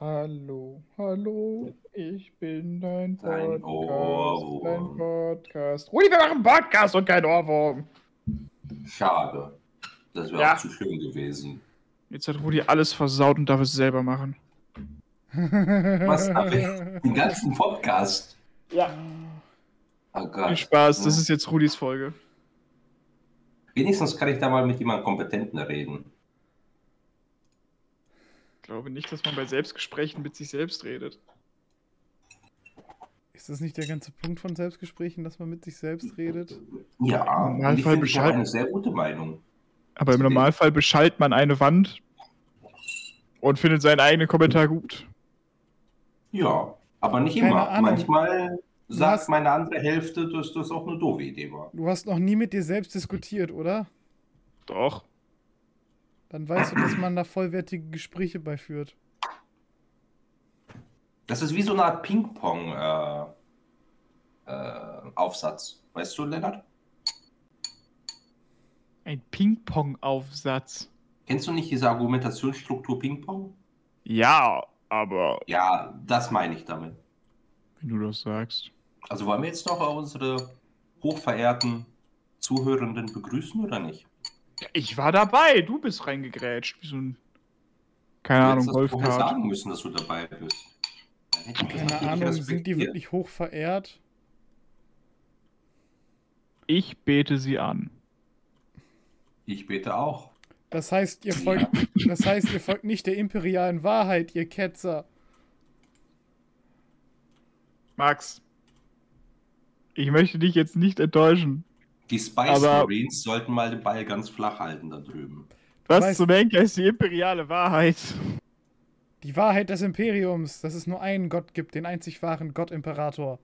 Hallo, hallo, ich bin dein Podcast, dein Ohrwurm. Podcast. Rudi, wir machen Podcast und kein Ohrwurm. Schade. Das wäre Ja. auch zu schön gewesen. Jetzt hat Rudi alles versaut und darf es selber machen. Was hab ich? Den ganzen Podcast. Ja. Oh Gott. Viel Spaß, das ist jetzt Rudis Folge. Wenigstens kann ich da mal mit jemandem Kompetenten reden. Ich glaube nicht, dass man bei Selbstgesprächen mit sich selbst redet. Ist das nicht der ganze Punkt von Selbstgesprächen, dass man mit sich selbst redet? Ja, Im Normalfall ich habe Bescheid. eine sehr gute Meinung. Aber im Normalfall beschallt man eine Wand und findet seinen eigenen Kommentar gut. Ja, aber nicht Keine immer. Ahnung. Manchmal sagt hast- meine andere Hälfte, dass das auch eine doofe Idee war. Du hast noch nie mit dir selbst diskutiert, oder? Doch. Dann weißt du, dass man da vollwertige Gespräche beiführt. Das ist wie so eine Art Ping-Pong-Aufsatz. weißt du, Lennart? Ein Ping-Pong-Aufsatz. Kennst du nicht diese Argumentationsstruktur Ping-Pong? Ja, aber Ja, das meine ich damit. wenn du das sagst. Also wollen wir jetzt noch unsere hochverehrten Zuhörenden begrüßen oder nicht? Ich war dabei, du bist reingegrätscht. Wie so ein. Keine Du Ahnung, vorher Golfkart. sagen müssen, dass du dabei bist. Keine Ahnung, sind die wirklich hoch verehrt? Ich bete sie an. Ich bete auch. Das heißt, ihr folgt, das heißt, ihr folgt nicht der imperialen Wahrheit, ihr Ketzer. Max. Ich möchte dich jetzt nicht enttäuschen. Die Spice Aber- Marines sollten mal den Ball ganz flach halten da drüben. Was zum Henker ist die imperiale Wahrheit? Die Wahrheit des Imperiums, dass es nur einen Gott gibt, den einzig wahren Gott-Imperator.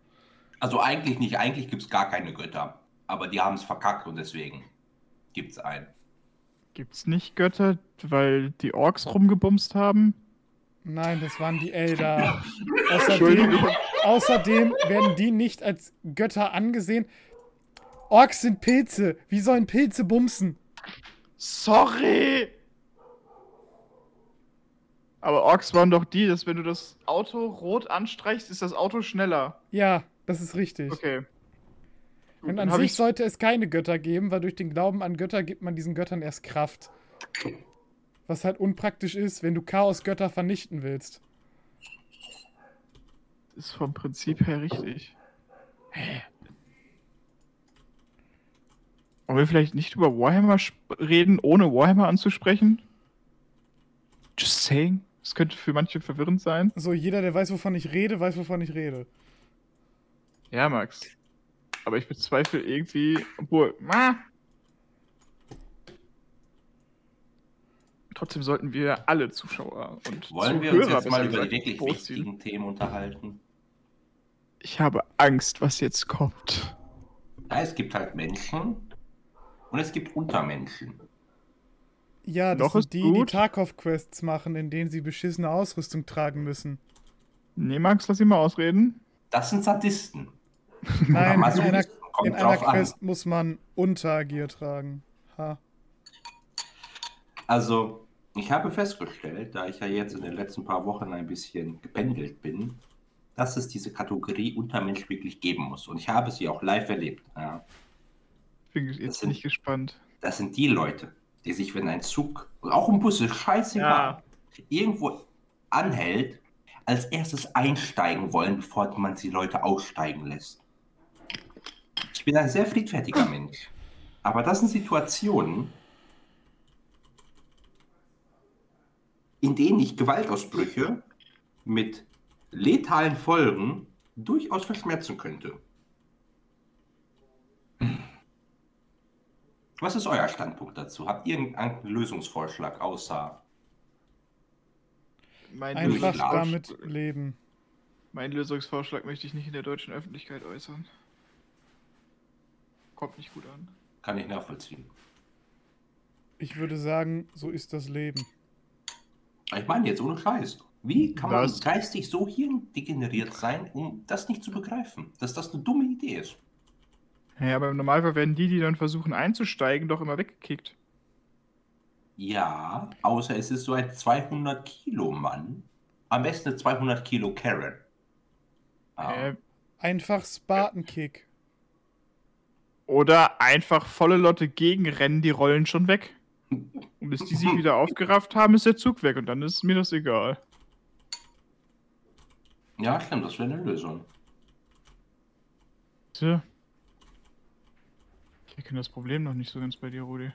Also eigentlich nicht, eigentlich gibt es gar keine Götter. Aber die haben es verkackt und deswegen gibt es einen. Gibt's nicht Götter, weil die Orks rumgebumst haben? Nein, das waren die Elder. Außerdem, außerdem werden die nicht als Götter angesehen. Orks sind Pilze. Wie sollen Pilze bumsen? Sorry! Aber Orks waren doch die, dass wenn du das Auto rot anstreichst, ist das Auto schneller. Ja, das ist richtig. Okay. Gut, Und an sich sollte es keine Götter geben, weil durch den Glauben an Götter gibt man diesen Göttern erst Kraft. Was halt unpraktisch ist, wenn du Chaosgötter vernichten willst. ist vom Prinzip her richtig. Hä? Wollen wir vielleicht nicht über Warhammer reden, ohne Warhammer anzusprechen? Just saying. Das könnte für manche verwirrend sein. So, jeder, der weiß, wovon ich rede, weiß, wovon ich rede. Ja, Max. Aber ich bezweifle irgendwie, obwohl. Ah. Trotzdem sollten wir alle Zuschauer und Wollen wir uns Zuhörer jetzt mal über die wirklich großziehen. wichtigen Themen unterhalten? Ich habe Angst, was jetzt kommt. Ja, es gibt halt Menschen und es gibt Untermenschen. Ja, das Noch sind die, die gut. Tarkov-Quests machen, in denen sie beschissene Ausrüstung tragen müssen. Nee, Max, lass ihn mal ausreden. Das sind Sadisten. Nein, in einer, in einer drauf an. Quest muss man Untergear tragen. Ha. Also, ich habe festgestellt, da ich ja jetzt in den letzten paar Wochen ein bisschen gependelt bin, dass es diese Kategorie Untermensch wirklich geben muss. Und ich habe sie auch live erlebt. Ja. Bin jetzt sind- nicht gespannt. Das sind die Leute, die sich, wenn ein Zug, auch ein Bus scheißegal, Ja. irgendwo anhält, als erstes einsteigen wollen, bevor man die Leute aussteigen lässt. Ich bin ein sehr friedfertiger Mensch. Aber das sind Situationen, in denen ich Gewaltausbrüche mit letalen Folgen durchaus verschmerzen könnte. Was ist euer Standpunkt dazu? Habt ihr irgendeinen Lösungsvorschlag außer Mein, Einfach damit leben. mein Lösungsvorschlag möchte ich nicht in der deutschen Öffentlichkeit äußern. Kommt nicht gut an. kann ich nachvollziehen? Ich würde sagen, so ist das Leben. Ich meine jetzt ohne Scheiß. Wie kann man Was? geistig so hirndegeneriert sein, um das nicht zu begreifen, dass das eine dumme Idee ist? Ja, aber im Normalfall werden die, die dann versuchen einzusteigen, doch immer weggekickt. Ja, außer es ist so ein 200 Kilo Mann, Am besten eine 200 Kilo Karen. Ah, Äh, Einfach Spartan-Kick. oder einfach volle Lotte gegenrennen, die rollen schon weg. Und bis die sich wieder aufgerafft haben, ist der Zug weg und dann ist mir das egal. ja, stimmt, das wäre eine Lösung. Tja. Erkenne das Problem noch nicht so ganz bei dir, Rudi.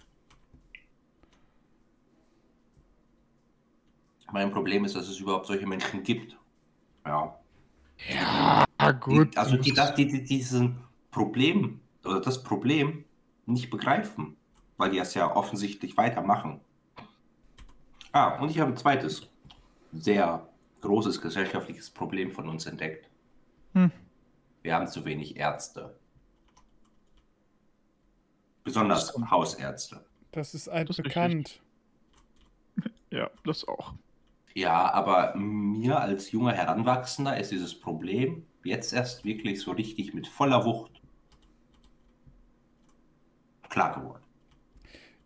Mein Problem ist, dass es überhaupt solche Menschen gibt. Ja. Ja, Die, also die, das, die, die diesen Problem oder das Problem nicht begreifen, weil die das ja offensichtlich weitermachen. Ah, und ich habe ein zweites sehr großes gesellschaftliches Problem von uns entdeckt. Hm. Wir haben zu wenig Ärzte. Besonders Hausärzte. Das ist Das ist altbekannt. Ja, das auch. Ja, aber mir als junger Heranwachsender ist dieses Problem jetzt erst wirklich so richtig mit voller Wucht klar geworden.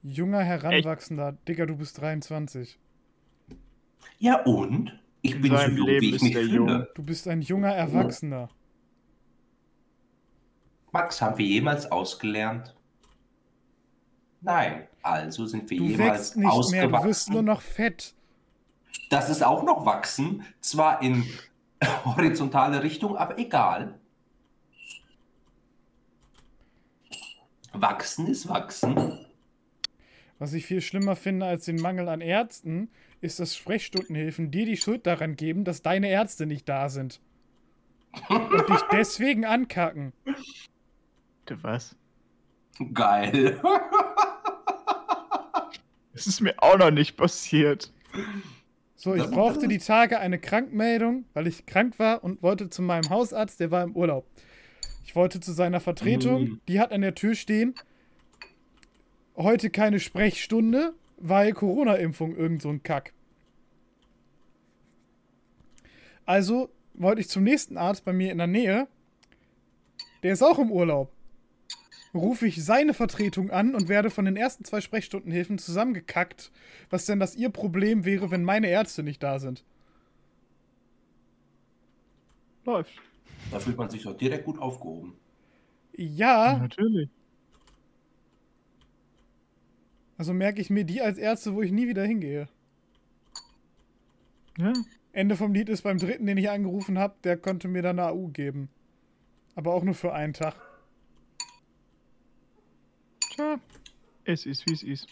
Junger Heranwachsender. Digga, du bist 23. Ja, und? Ich In bin so jung, Leben wie ich mich fühle. jung. Du bist ein junger Erwachsener. Max, haben wir jemals ausgelernt? Nein. Also sind wir Du jemals wächst nicht mehr, ausgewachsen. du wirst nur noch fett. Das ist auch noch wachsen, zwar in horizontale Richtung, aber egal. Wachsen ist wachsen. Was ich viel schlimmer finde als den Mangel an Ärzten, ist, dass Sprechstundenhilfen dir die Schuld daran geben, dass deine Ärzte nicht da sind. Und dich deswegen ankacken. Du was? Geil. Das ist mir auch noch nicht passiert. So, ich brauchte die Tage eine Krankmeldung, weil ich krank war und wollte zu meinem Hausarzt, der war im Urlaub. Ich wollte zu seiner Vertretung, Mhm. die hat an der Tür stehen. Heute keine Sprechstunde, weil Corona-Impfung, irgend so ein Kack. Also wollte ich zum nächsten Arzt bei mir in der Nähe. Der ist auch im Urlaub. Rufe ich seine Vertretung an und werde von den ersten zwei Sprechstundenhilfen zusammengekackt, was denn das ihr Problem wäre, wenn meine Ärzte nicht da sind. Läuft. Da fühlt man sich doch direkt gut aufgehoben. Ja, Natürlich. also merke ich mir die als Ärzte, wo ich nie wieder hingehe. Ja. Ende vom Lied ist beim dritten, den ich angerufen habe, der konnte mir dann eine AU geben. Aber auch nur für einen Tag. Tja. Es ist, wie es ist.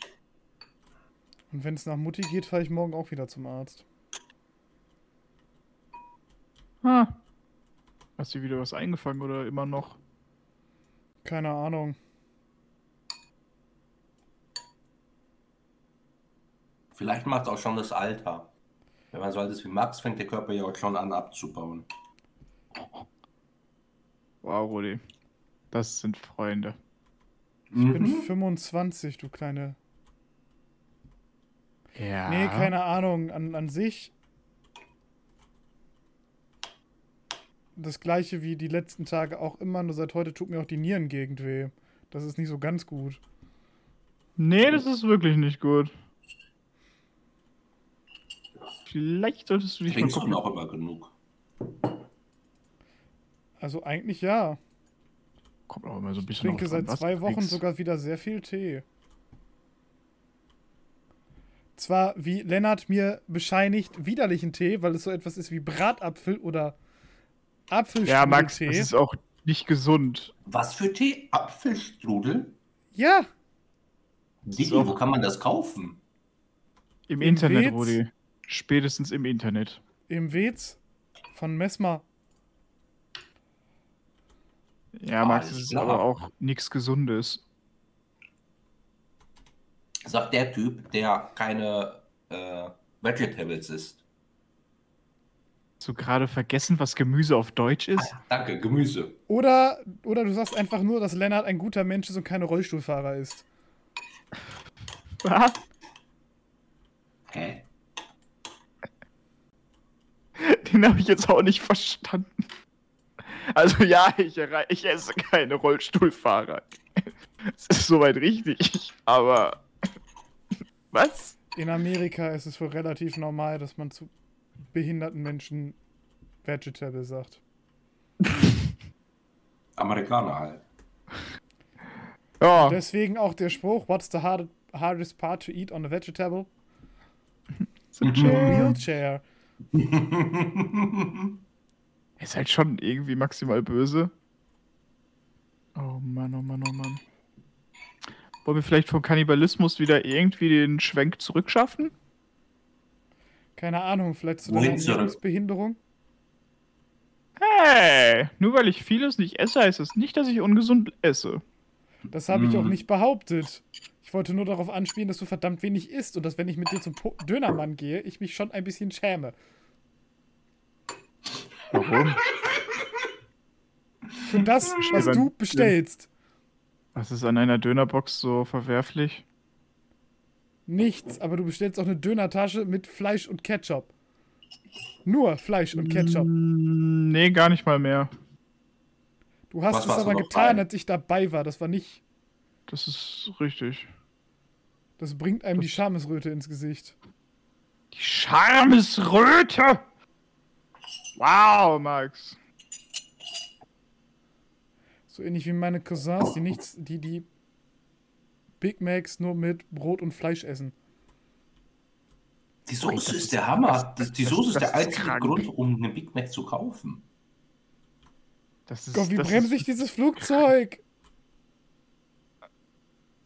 Und wenn es nach Mutti geht, fahre ich morgen auch wieder zum Arzt. Ah. Hast du wieder was eingefangen oder immer noch? Keine Ahnung. Vielleicht macht es auch schon das Alter. Wenn man so alt ist wie Max, fängt der Körper ja auch schon an abzubauen. Wow, Rudi. Das sind Freunde. Ich bin Mhm. 25, du kleine. Ja. Nee, keine Ahnung. An, an sich. Das gleiche wie die letzten Tage auch immer, nur seit heute tut mir auch die Nierengegend weh. Das ist nicht so ganz gut. Nee, das ist wirklich nicht gut. Vielleicht solltest du dich mal Trinkst du gucken. auch immer genug. Also eigentlich ja. Kommt auch immer so ein Ich bisschen trinke drauf an, seit was zwei Wochen sogar wieder sehr viel Tee. Zwar, wie Lennart mir bescheinigt, widerlichen Tee, weil es so etwas ist wie Bratapfel oder Ja, Max, das ist auch nicht gesund. Was für Tee? Apfelstrudel? Ja, Digi, So. wo kann man das kaufen? Im, Im Internet, Wez? Rudi. Spätestens im Internet. im Wez von Messmer. Ja, Max, das ist aber auch nichts Gesundes. Sagt der Typ, der keine äh, Vegetables isst. Hast du gerade vergessen, was Gemüse auf Deutsch ist? Danke, Gemüse. Oder, oder du sagst einfach nur, dass Lennart ein guter Mensch ist und keine Rollstuhlfahrer ist. Was? Hä? Den habe ich jetzt auch nicht verstanden. Also ja, ich, ich esse keine Rollstuhlfahrer. Das ist soweit richtig, aber was? In Amerika ist es wohl relativ normal, dass man zu behinderten Menschen Vegetable sagt. Amerikaner halt. Ja, Deswegen auch der Spruch, what's the hard, hardest part to eat on a vegetable? so chill. Wheelchair. Ist halt schon irgendwie maximal böse. Oh Mann, oh Mann, oh Mann. Wollen wir vielleicht vom Kannibalismus wieder irgendwie den Schwenk zurückschaffen? Keine Ahnung, vielleicht zu deiner? Ernährungsbehinderung? Hey, nur weil ich vieles nicht esse, heißt es nicht, dass ich ungesund esse. Das habe ich auch Mhm. nicht behauptet. Ich wollte nur darauf anspielen, dass du verdammt wenig isst und dass, wenn ich mit dir zum Po- Dönermann gehe, ich mich schon ein bisschen schäme. Warum? Für das, was du bestellst. Was ist an einer Dönerbox so verwerflich? Nichts, aber du bestellst auch eine Dönertasche mit Fleisch und Ketchup. Nur Fleisch und Ketchup. Mm, Nee, gar nicht mal mehr. Du hast Was es aber getan, bei? als ich dabei war. Das war nicht. Das ist richtig. Das bringt einem die Schamesröte ins Gesicht. Die Schamesröte! Wow, Max. So ähnlich wie meine Cousins, die nichts, die die Big Macs nur mit Brot und Fleisch essen. Die Soße das ist ist- der Hammer. das- die das- Soße ist der einzige krank. Grund, um einen Big Mac zu kaufen. Das ist, Gott, wie das bremse ist, ich dieses Flugzeug?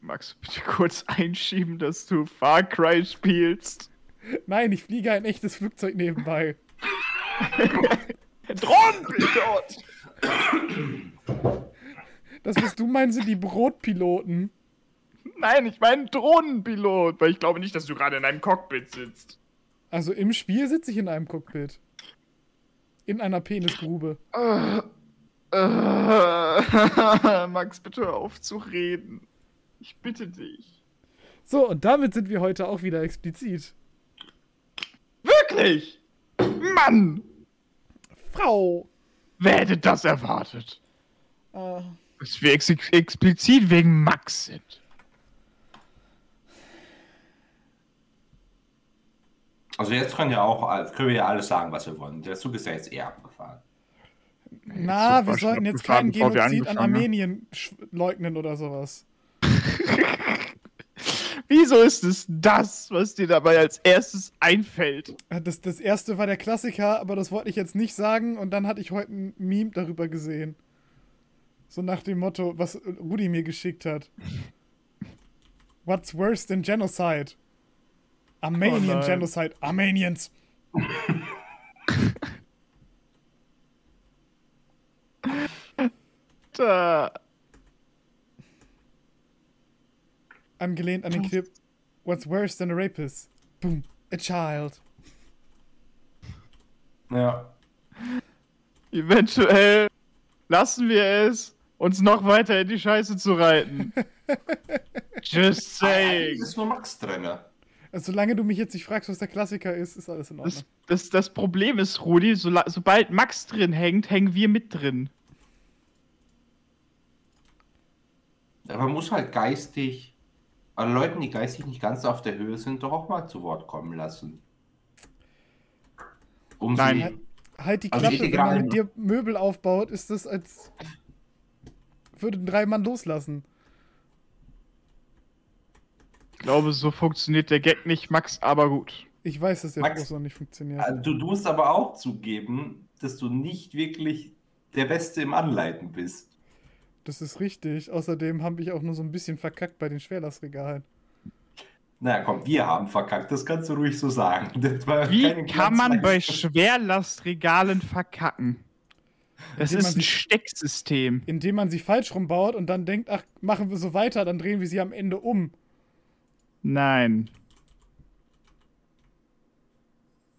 Magst du bitte kurz einschieben, dass du Far Cry spielst? Nein, ich fliege ein echtes Flugzeug nebenbei. Drohnenpilot! Das, was du meinst, sind die Brotpiloten. Nein, ich meine Drohnenpilot, weil ich glaube nicht, dass du gerade in einem Cockpit sitzt. Also im Spiel sitze ich in einem Cockpit. In einer Penisgrube. Max, bitte hör auf zu reden. Ich bitte dich. So, und damit sind wir heute auch wieder explizit. Wirklich? Mann! Frau! Wer hätte das erwartet? Äh, Dass wir ex explizit wegen Max sind. Also jetzt können, ja auch, können wir ja alles sagen, was wir wollen. Der Zug ist ja jetzt eher abgefahren. na, wir sollten jetzt keinen wir Genozid an. Armenien leugnen oder sowas. Wieso ist es das, was dir dabei als erstes einfällt? Äh, Das, das erste war der Klassiker, aber das wollte ich jetzt nicht sagen und dann hatte ich heute ein Meme darüber gesehen. So nach dem Motto, was Rudi mir geschickt hat. What's worse than genocide? Armenian Oh. Genocide. Armenians. Da. Angelehnt an den Clip What's worse than a rapist? Boom. A child. Ja. Eventuell lassen wir es, uns noch weiter in die Scheiße zu reiten. Just Eigentlich saying. ist nur Max drin. Also, solange du mich jetzt nicht fragst, was der Klassiker ist, ist alles in Ordnung. Das, das, das Problem ist, Rudi, so, sobald Max drin hängt, hängen wir mit drin. Aber man muss halt geistig, alle Leuten, die geistig nicht ganz auf der Höhe sind, doch auch mal zu Wort kommen lassen. Um Nein. sie. Halt die Also Klappe, ich wenn man mit dir Möbel aufbaut, ist das als würden drei Mann loslassen. Ich glaube, so funktioniert der Gag nicht, Max, aber gut. Ich weiß, dass der Max, so nicht funktioniert. Also, Du, du musst aber auch zugeben, dass du nicht wirklich der Beste im Anleiten bist. Das ist richtig. Außerdem habe ich auch nur so ein bisschen verkackt bei den Schwerlastregalen. Na komm, wir haben verkackt, das kannst du ruhig so sagen. Das war Wie kann man bei. Schwerlastregalen verkacken? Das Indem ist ein sich- Stecksystem. Indem man sie falsch rumbaut und dann denkt, ach, machen wir so weiter, dann drehen wir sie am Ende um. Nein.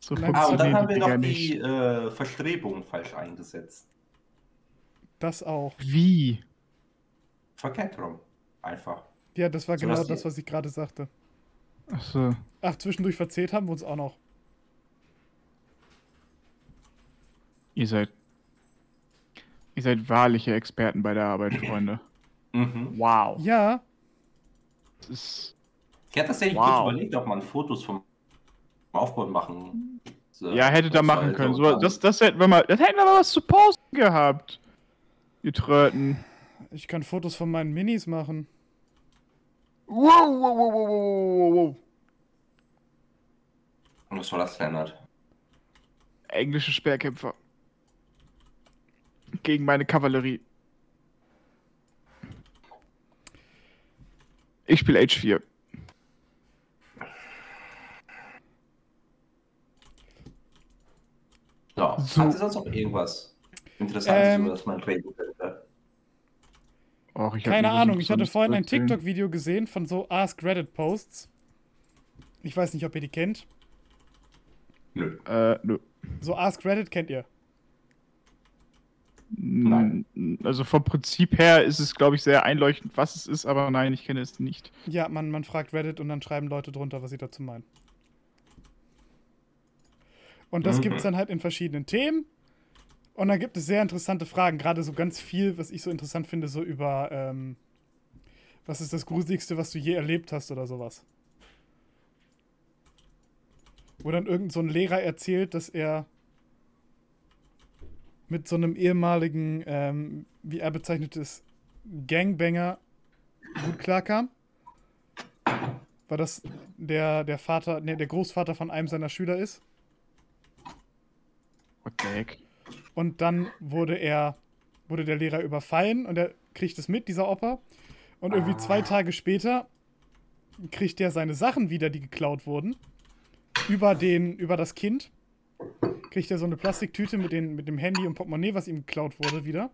So Nein. Ah, und dann haben wir noch die äh, Verstrebungen falsch eingesetzt. Das auch. Wie? Verkehrt rum. Einfach. Ja, das war So, genau das, was ich gerade sagte. Achso. Ach, zwischendurch verzählt haben wir uns auch noch. Ihr seid. Ihr seid wahrliche Experten bei der Arbeit, Freunde. Mhm. Wow. Ja, Das ist. Ich hatte tatsächlich Wow. kurz überlegt, ob man Fotos vom Aufbau machen So, Ja, hätte da machen halt können. so So, das, das, hätten wir mal, das hätten wir mal was zu posten gehabt. Die Tröten. Ich kann Fotos von meinen Minis machen. Wow, wow, wow, wow, wow, wow. Und was war das, Lennart? Englische Speerkämpfer. Gegen meine Kavallerie. Ich spiele H4. So, So. Hat es sonst noch irgendwas Interessantes, Ähm, über das man reden Och, ich Keine Ahnung, ich hatte vorhin ein. TikTok-Video gesehen von so Ask Reddit-Posts. Ich weiß nicht, ob ihr die kennt. Nö. Äh, nö. So Ask Reddit kennt ihr. Nein. Also vom Prinzip her ist es, glaube ich, sehr einleuchtend, was es ist, aber nein, ich kenne es nicht. Ja, man, man fragt Reddit und dann schreiben Leute drunter, was sie dazu meinen. Und das Mhm. gibt es dann halt in verschiedenen Themen. Und dann gibt es sehr interessante Fragen. Gerade so ganz viel, was ich so interessant finde, so über, ähm, was ist das Gruseligste, was du je erlebt hast oder sowas. Wo dann irgend so ein Lehrer erzählt, dass er mit so einem ehemaligen, ähm, wie er bezeichnet ist, Gangbanger gut klarkam. Weil das der, der Vater, ne, der Großvater von einem seiner Schüler ist. What the heck? Und dann wurde er, wurde der Lehrer überfallen und er kriegt es mit, dieser Opa. Und irgendwie zwei Tage später kriegt er seine Sachen wieder, die geklaut wurden. Über den, über das Kind. Kriegt er so eine Plastiktüte mit, den, mit dem Handy und Portemonnaie, was ihm geklaut wurde, wieder.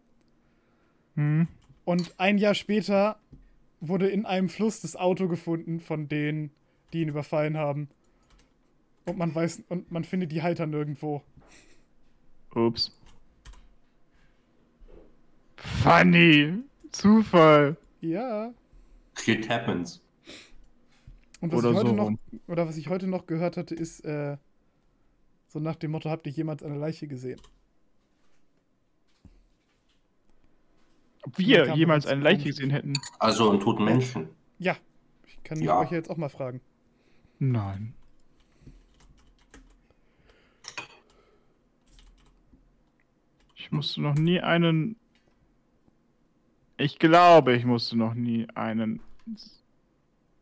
Hm. Und ein Jahr später wurde in einem Fluss das Auto gefunden von denen, die ihn überfallen haben. Und man weiß, und man findet die Halter nirgendwo. Ups. Funny. Zufall. Ja. Shit happens. Und was Oder ich heute so noch, rum. oder was ich heute noch gehört hatte, ist äh, so nach dem Motto: Habt ihr jemals eine Leiche gesehen? Ob wir jemals eine Leiche gesehen hätten? Also einen toten Menschen. Ja. Ich kann Ja. euch ja jetzt auch mal fragen. Nein. Ich musste noch nie einen. Ich glaube, ich musste noch nie einen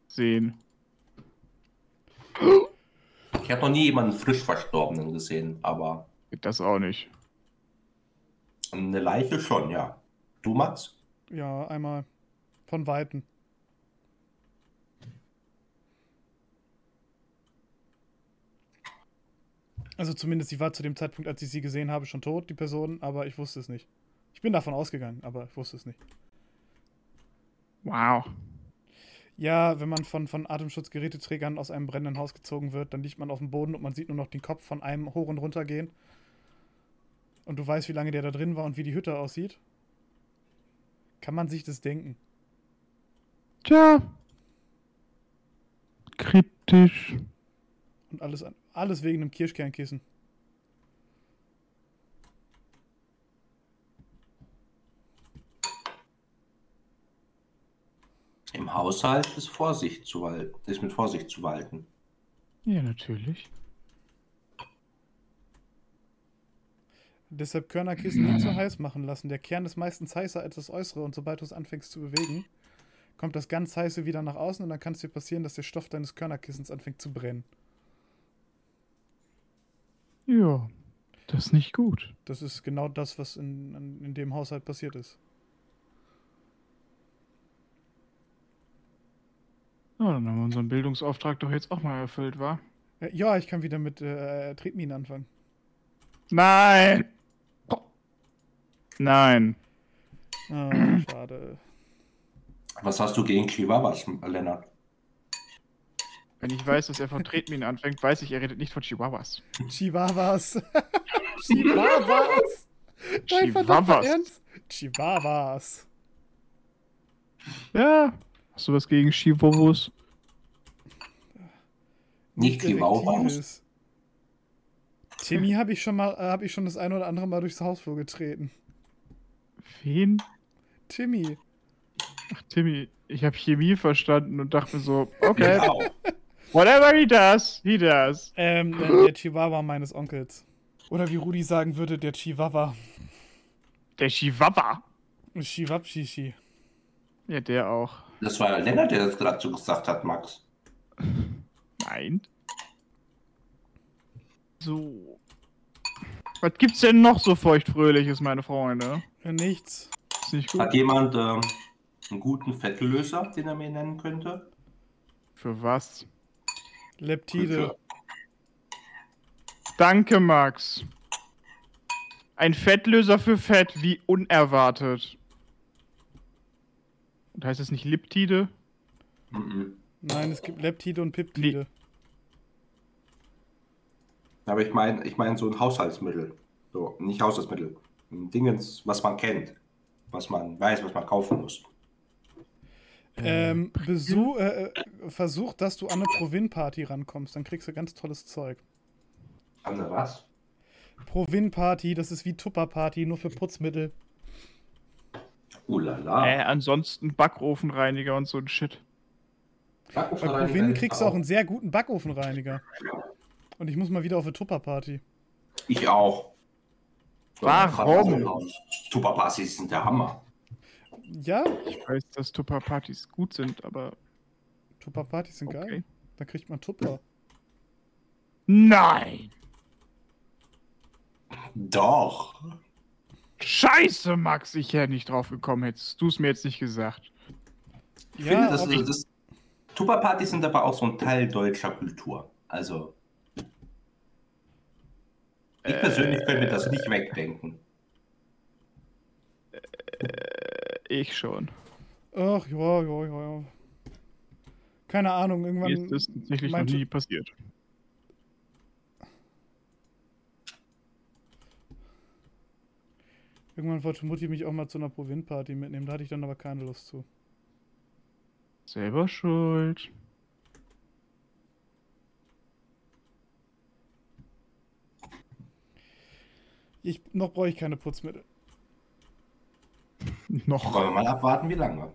sehen. Ich habe noch nie jemanden frisch Verstorbenen gesehen, aber Das auch nicht. eine Leiche schon, ja. Du, Max? Ja, einmal von Weitem. Also zumindest, sie war zu dem Zeitpunkt, als ich sie gesehen habe, schon tot, die Person, aber ich wusste es nicht. Ich bin davon ausgegangen, aber ich wusste es nicht. Wow. Ja, wenn man von, von Atemschutzgeräteträgern aus einem brennenden Haus gezogen wird, dann liegt man auf dem Boden und man sieht nur noch den Kopf von einem hoch und runter gehen. Und du weißt, wie lange der da drin war und wie die Hütte aussieht. Kann man sich das denken? Tja. Kryptisch. Und alles, alles wegen einem Kirschkernkissen. Im Haushalt ist Vorsicht zu walten, ist mit Vorsicht zu walten. Ja, natürlich. Deshalb Körnerkissen nie zu heiß machen lassen. Der Kern ist meistens heißer als das Äußere und sobald du es anfängst zu bewegen, kommt das ganz heiße wieder nach außen und dann kann es dir passieren, dass der Stoff deines Körnerkissens anfängt zu brennen. Ja. Das ist nicht gut. Das ist genau das, was in, in, in dem Haushalt passiert ist. Ja, dann haben wir unseren Bildungsauftrag doch jetzt auch mal erfüllt, wa? Äh, ja, ich kann wieder mit äh, Tretminen anfangen. Nein! Nein. Ah, schade. Was hast du gegen Chihuahuas, Lennart? Wenn ich weiß, dass er von Tretminen anfängt, weiß ich, er redet nicht von Chihuahuas. Chihuahuas. Chihuahuas. Nein, Chihuahuas. Chihuahuas. Ja. Hast du was gegen Chihuahuas? Nicht Chihuahuas? Effektives. Timmy habe ich schon mal, äh, habe ich schon das ein oder andere Mal durchs Hausflur getreten. Wen? Timmy. Ach, Timmy, ich habe Chemie verstanden und dachte mir so, okay. Genau. Whatever he does, he does. Ähm, der, der Chihuahua meines Onkels. Oder wie Rudi sagen würde, der Chihuahua. Der Chihuahua. Chihuahua. Ja, der auch. Das war ja Lennart, der das gerade so gesagt hat, Max. Nein. So. Was gibt's denn noch so feuchtfröhliches, meine Freunde? Ja, nichts. Ist nicht gut. Hat jemand ähm, einen guten Fettlöser, den er mir nennen könnte? Für was? Leptide. Danke, Max. Ein Fettlöser für Fett, wie unerwartet. Und heißt es nicht Liptide? Mhm. Nein, es gibt Leptide und Peptide. Aber ich meine, ich meine so ein Haushaltsmittel. So, nicht Haushaltsmittel. Ein Dingens, was man kennt. Was man weiß, was man kaufen muss. Ähm, besuch, äh, äh, versuch, dass du an eine Provin-Party rankommst, dann kriegst du ganz tolles Zeug. Andere was? Provin-Party, das ist wie Tupper-Party, nur für Putzmittel. Ulala. Äh, ansonsten Backofenreiniger und so ein Shit. Bei Provin kriegst du auch einen sehr guten Backofenreiniger. Und ich muss mal wieder auf eine Tupper-Party. Ich auch. Warum? Tupperpartys sind der Hammer. Ja, Ich weiß, dass Tupper-Partys gut sind, aber. Tupper-Partys sind geil. Okay. Da kriegt man Tupper. Nein! Doch. Scheiße, Max, ich wäre nicht drauf gekommen, hättest du es mir jetzt nicht gesagt. Ich Ja, finde, das, aber- das, Tupperpartys sind aber auch so ein Teil deutscher Kultur. Also. Ich persönlich könnte mir das nicht wegdenken. Ich schon. Ach, ja, ja, ja, ja. Keine Ahnung, Mir irgendwann. ist das tatsächlich noch nie passiert. Irgendwann wollte Mutti mich auch mal zu einer Provin-Party mitnehmen, da hatte ich dann aber keine Lust zu. Selber schuld. Ich, noch brauche ich keine Putzmittel. Noch. Wollen wir mal abwarten, wie lange?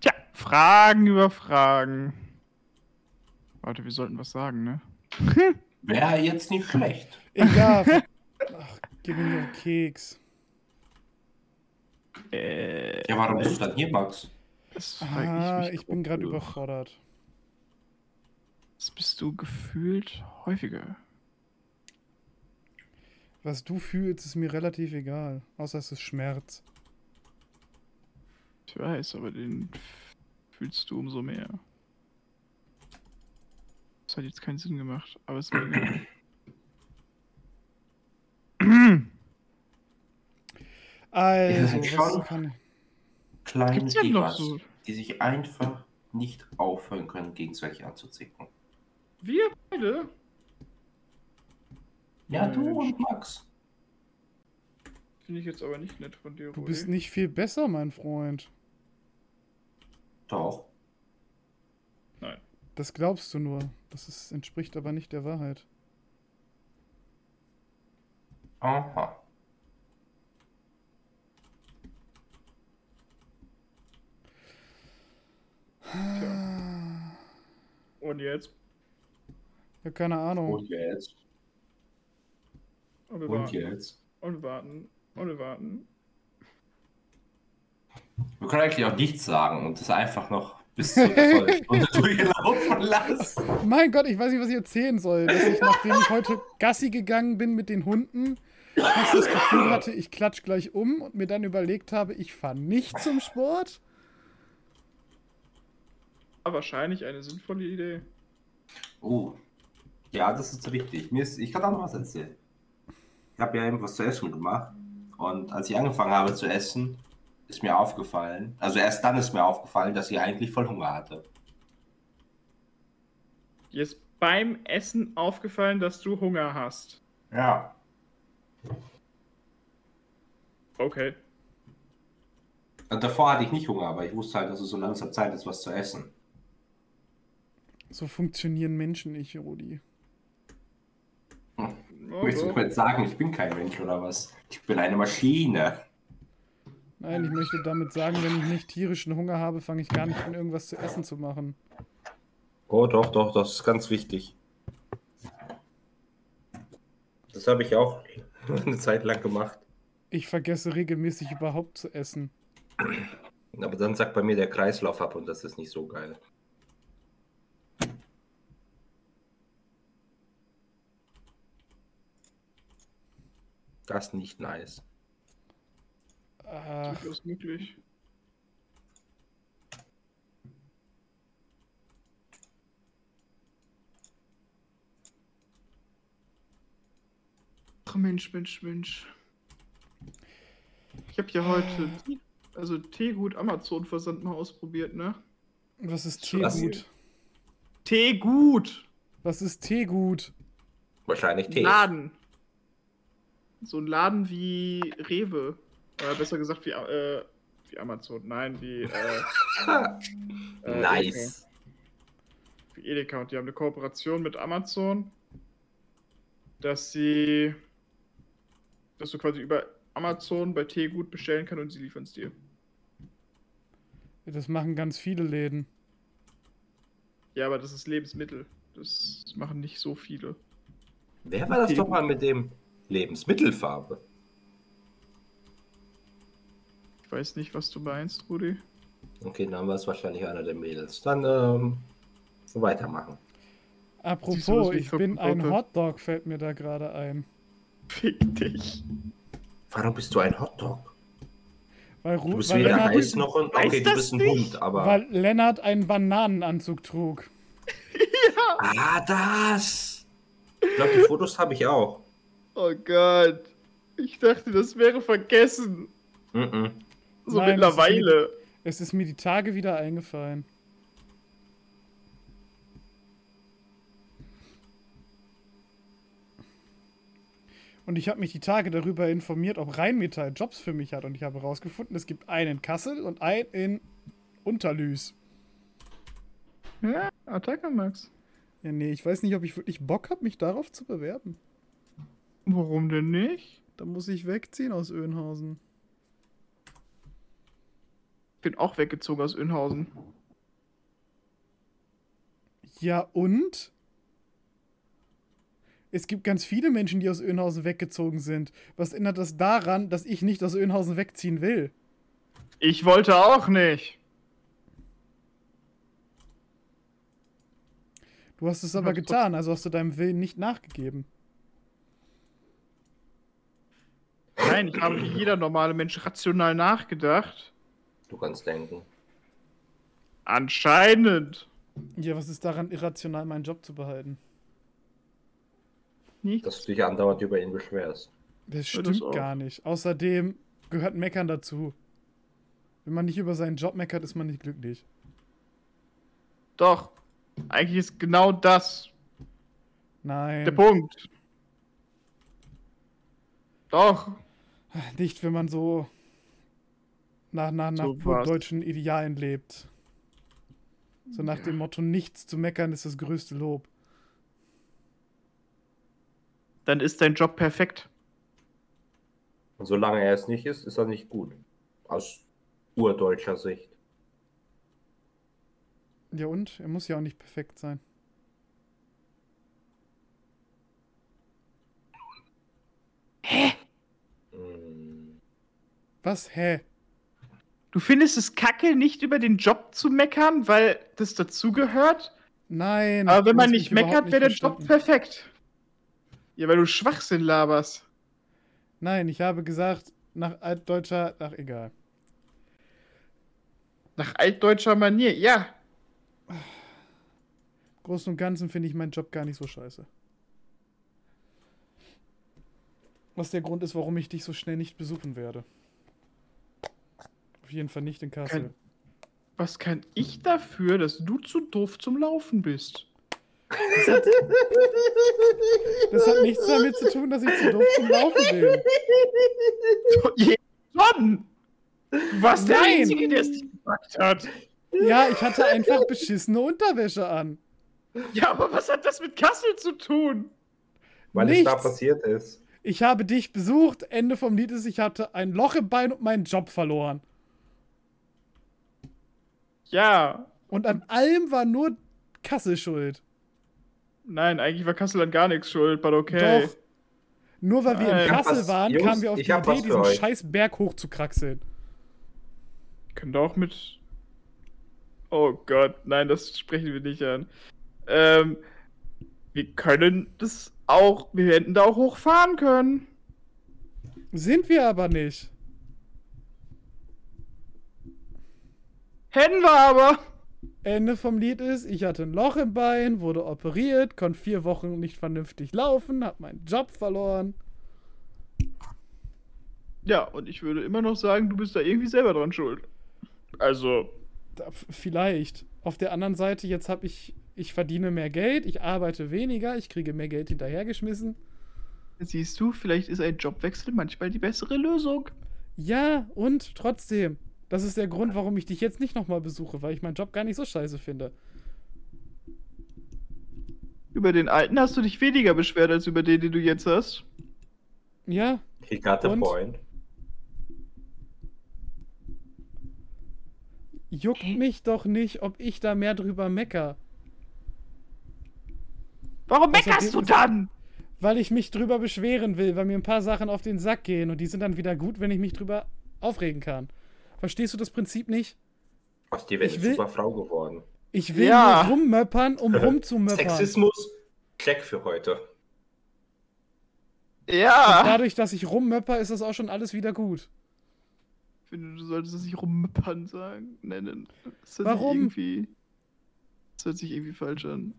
Tja, Fragen über Fragen. Warte, wir sollten was sagen, ne? Wäre jetzt nicht schlecht. Egal. Gib mir einen Keks. Äh, Ja, warum bist du dann hier, Max? das Ah, mich ich bin gerade überfordert. Das bist du gefühlt häufiger. Was du fühlst, ist mir relativ egal. Außer es ist Schmerz. Ich weiß, aber den fühlst du umso mehr. Das hat jetzt keinen Sinn gemacht, aber es ist mir egal. Also, was schon- kann Kleine noch Divas, so? die sich einfach nicht aufhören können, gegenseitig anzuzicken. Wir beide? Ja, du Mensch. und Max. Finde ich jetzt aber nicht nett von dir, Du bist nicht viel besser, mein Freund. Doch. Nein. Das glaubst du nur. Das ist, entspricht aber nicht der Wahrheit. Aha. Und jetzt? Ja, keine Ahnung. Und jetzt? Und wir Und warten. jetzt? Und wir warten. Und wir warten. Wir können eigentlich auch nichts sagen und das einfach noch bis zur Stunde durchlaufen lassen. Mein Gott, ich weiß nicht, was ich erzählen soll. Dass ich, nachdem ich heute Gassi gegangen bin mit den Hunden, fast das Gefühl hatte, ich klatsch gleich um und mir dann überlegt habe, ich fahre nicht zum Sport. Wahrscheinlich eine sinnvolle Idee. Oh. Ja, das ist richtig. Mir ist, ich kann auch noch was erzählen. Ich habe ja eben was zu essen gemacht. Und als ich angefangen habe zu essen, ist mir aufgefallen, also erst dann ist mir aufgefallen, dass ich eigentlich voll Hunger hatte. Dir ist beim Essen aufgefallen, dass du Hunger hast. Ja. Okay. Und davor hatte ich nicht Hunger, aber ich wusste halt, dass es so langsam Zeit ist, was zu essen. So funktionieren Menschen nicht, Rudi. Oh, Möchtest du jetzt sagen, ich bin kein Mensch oder was? Ich bin eine Maschine. Nein, ich möchte damit sagen, wenn ich nicht tierischen Hunger habe, fange ich gar nicht an, irgendwas zu essen zu machen. Oh, doch, doch, das ist ganz wichtig. Das habe ich auch eine Zeit lang gemacht. Ich vergesse regelmäßig überhaupt zu essen. Aber dann sagt bei mir der Kreislauf ab und das ist nicht so geil. Das ist nicht nice. Ach, Durchaus möglich. Ach Mensch, Mensch, Mensch. Ich habe ja heute also Teegut Amazon Versand mal ausprobiert, ne? was ist? Teegut? Teegut! Was ist Teegut? Wahrscheinlich Tee. Laden. So ein Laden wie Rewe. Oder besser gesagt wie, äh, wie Amazon. Nein, wie, äh, äh, nice. Edeka. Wie Edeka. Und die haben eine Kooperation mit Amazon, dass sie, dass du quasi über Amazon bei Teegut bestellen kannst und sie liefern es dir. Das machen ganz viele Läden. Ja, aber das ist Lebensmittel. Das machen nicht so viele. Wer war das doch mal mit dem Lebensmittelfarbe? Ich weiß nicht, was du meinst, Rudi. Okay, dann war es wahrscheinlich einer der Mädels. Dann ähm, weitermachen. Du, Apropos, ich ich bin ein? Hotdog, fällt mir da gerade ein. Fick dich. Warum bist du ein Hotdog? Weil, Du Ru bist weil, weder Lennart, heiß noch und Weiß okay, du das bist ein nicht? Hund, aber. weil Lennart einen Bananenanzug trug. Ah, das! Ich glaube, die Fotos habe ich auch. Oh Gott. Ich dachte, das wäre vergessen. Mhm. So Nein, das ist mittlerweile. Es ist mir die Tage wieder eingefallen. Und ich habe mich die Tage darüber informiert, ob Rheinmetall Jobs für mich hat. Und ich habe herausgefunden, es gibt einen in Kassel und einen in Unterlüß. Ja, Attacke, Max. Ja, nee, ich weiß nicht, ob ich wirklich Bock habe, mich darauf zu bewerben. Warum denn nicht? Da muss ich wegziehen aus Öhnhausen. Ich bin auch weggezogen aus Önhausen. Ja, und? Es gibt ganz viele Menschen, die aus Öhnhausen weggezogen sind. Was ändert das daran, dass ich nicht aus Öhnhausen wegziehen will? Ich wollte auch nicht. Du hast es aber getan, also hast du deinem Willen nicht nachgegeben. Nein, ich habe wie jeder normale Mensch rational nachgedacht. Du kannst denken. Anscheinend. Ja, was ist daran irrational, meinen Job zu behalten? Nicht. Dass du dich andauernd über ihn beschwerst. Das das stimmt auch. gar nicht. Außerdem gehört Meckern dazu. Wenn man nicht über seinen Job meckert, ist man nicht glücklich. Doch. Eigentlich ist genau das Nein. der Punkt. Doch. Nicht, wenn man so nach, nach, nach So pur deutschen Idealen lebt. So nach dem Motto, nichts zu meckern ist das größte Lob. Dann ist dein Job perfekt. Und solange er es nicht ist, ist er nicht gut. Aus urdeutscher Sicht. Ja und? Er muss ja auch nicht perfekt sein. Mm. Was? Hä? Du findest es kacke, nicht über den Job zu meckern, weil das dazugehört? Nein. Aber wenn man nicht meckert, wäre der Job perfekt. Ja, weil du Schwachsinn laberst. Nein, ich habe gesagt, nach altdeutscher. Ach, egal. Nach altdeutscher Manier, ja. Im Großen und Ganzen finde ich meinen Job gar nicht so scheiße. Was der Grund ist, warum ich dich so schnell nicht besuchen werde. Auf jeden Fall nicht in Kassel. Kein- Was kann ich dafür, dass du zu doof zum Laufen bist? Das hat nichts damit zu tun, dass ich zu doof zum Laufen bin. Schon! Du warst der Nein. Einzige, der es nicht gesagt hat. Ja, ich hatte einfach beschissene Unterwäsche an. Ja, aber was hat das mit Kassel zu tun? Weil es da Nichts. passiert ist. Ich habe dich besucht. Ende vom Lied ist, ich hatte ein Loch im Bein und meinen Job verloren. Ja, Und an allem war nur Kassel schuld. Nein, eigentlich war Kassel an gar nichts schuld, but okay. Doch. Nur weil wir Nein. in Ich hab Kassel was- waren, Jungs, kamen wir auf die Idee, diesen euch. scheiß Berg hoch zu kraxeln. Könnte auch mit. Oh Gott, nein, das sprechen wir nicht an. Ähm, wir können das auch. Wir hätten da auch hochfahren können. Sind wir aber nicht. Hätten wir aber. Ende vom Lied ist, ich hatte ein Loch im Bein, wurde operiert, konnte vier Wochen nicht vernünftig laufen, hab meinen Job verloren. Ja, und ich würde immer noch sagen, du bist da irgendwie selber dran schuld. Also, Da, vielleicht. Auf der anderen Seite, jetzt habe ich, ich verdiene mehr Geld, ich arbeite weniger, ich kriege mehr Geld hinterhergeschmissen. siehst du, vielleicht ist ein Jobwechsel manchmal die bessere Lösung. Ja, und trotzdem. Das ist der Grund, warum ich dich jetzt nicht nochmal besuche, weil ich meinen Job gar nicht so scheiße finde. Über den alten hast du dich weniger beschwert als über den, den du jetzt hast. Ja, He got the Und? point. juckt mich doch nicht, ob ich da mehr drüber mecker. Warum meckerst du dann? Weil ich mich drüber beschweren will, weil mir ein paar Sachen auf den Sack gehen und die sind dann wieder gut, wenn ich mich drüber aufregen kann. Verstehst du das Prinzip nicht? Aus dir wäre Ich eine will- super Frau geworden. Ich will Ja. nur rummöppern, um rumzumöppern. Sexismus, check für heute. Ja. Dadurch, dass ich rummöpper, ist das auch schon alles wieder gut. Ich finde, du solltest es nicht rummöppern sagen, nennen. Das hört Warum? Sich irgendwie, das hört sich irgendwie falsch an.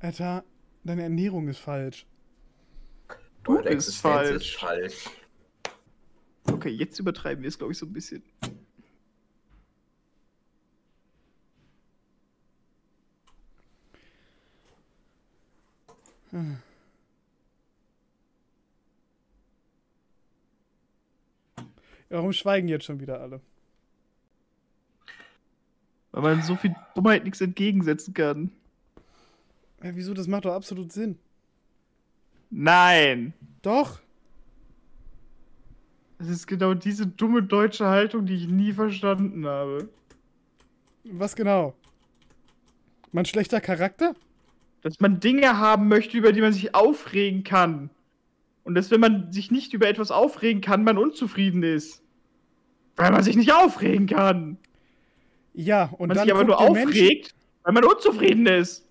Alter, deine Ernährung ist falsch. Du Eure bist Existenz falsch. ist falsch. Okay, jetzt übertreiben wir es, glaube ich, so ein bisschen. Warum schweigen jetzt schon wieder alle? Weil man so viel Dummheit nichts entgegensetzen kann. Ja, wieso? Das macht doch absolut Sinn. Nein! Doch. Das ist genau diese dumme deutsche Haltung, die ich nie verstanden habe. Was genau? Mein schlechter Charakter? Dass man Dinge haben möchte, über die man sich aufregen kann. Und dass, wenn man sich nicht über etwas aufregen kann, man unzufrieden ist. Weil man sich nicht aufregen kann. Ja, und man dann sich aber nur aufregt, weil man unzufrieden ist.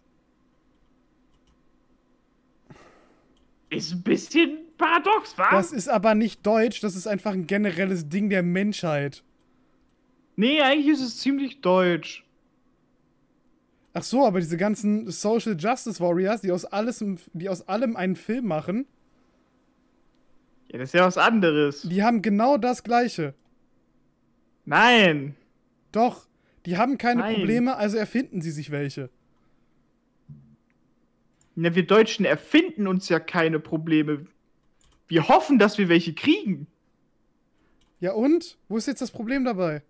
Ist ein bisschen paradox, wa? Das ist aber nicht deutsch, das ist einfach ein generelles Ding der Menschheit. nee, eigentlich ist es ziemlich deutsch. Ach so, aber diese ganzen Social Justice Warriors, die aus, alles, die aus allem einen Film machen, Ja, das ist ja was anderes. die haben genau das Gleiche. Nein. Doch, die haben keine Nein. Probleme, also erfinden sie sich welche. Na, wir Deutschen erfinden uns ja keine Probleme. Wir hoffen, dass wir welche kriegen. Ja und? Wo ist jetzt das Problem dabei?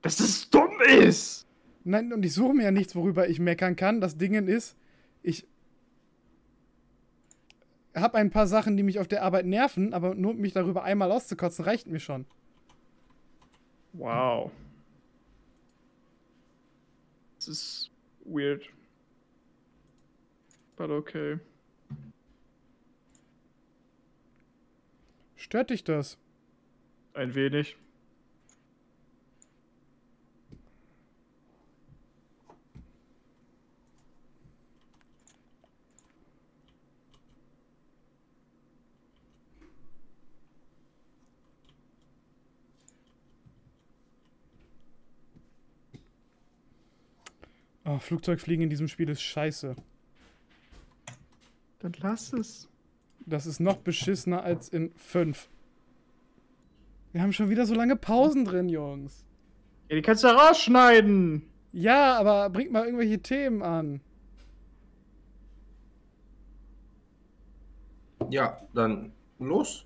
Dass es dumm ist. Nein, und ich suche mir ja nichts, worüber ich meckern kann. Das Ding ist, ich habe ein paar Sachen, die mich auf der Arbeit nerven, aber nur mich darüber einmal auszukotzen, reicht mir schon. Wow. Das ist weird. But okay. Stört dich das? Ein wenig. Oh, Flugzeugfliegen in diesem Spiel ist scheiße. Dann lass es. Das ist noch beschissener als in 5. Wir haben schon wieder so lange Pausen drin, Jungs. Ja, die kannst du rausschneiden. Ja, aber bringt mal irgendwelche Themen an. Ja, dann los.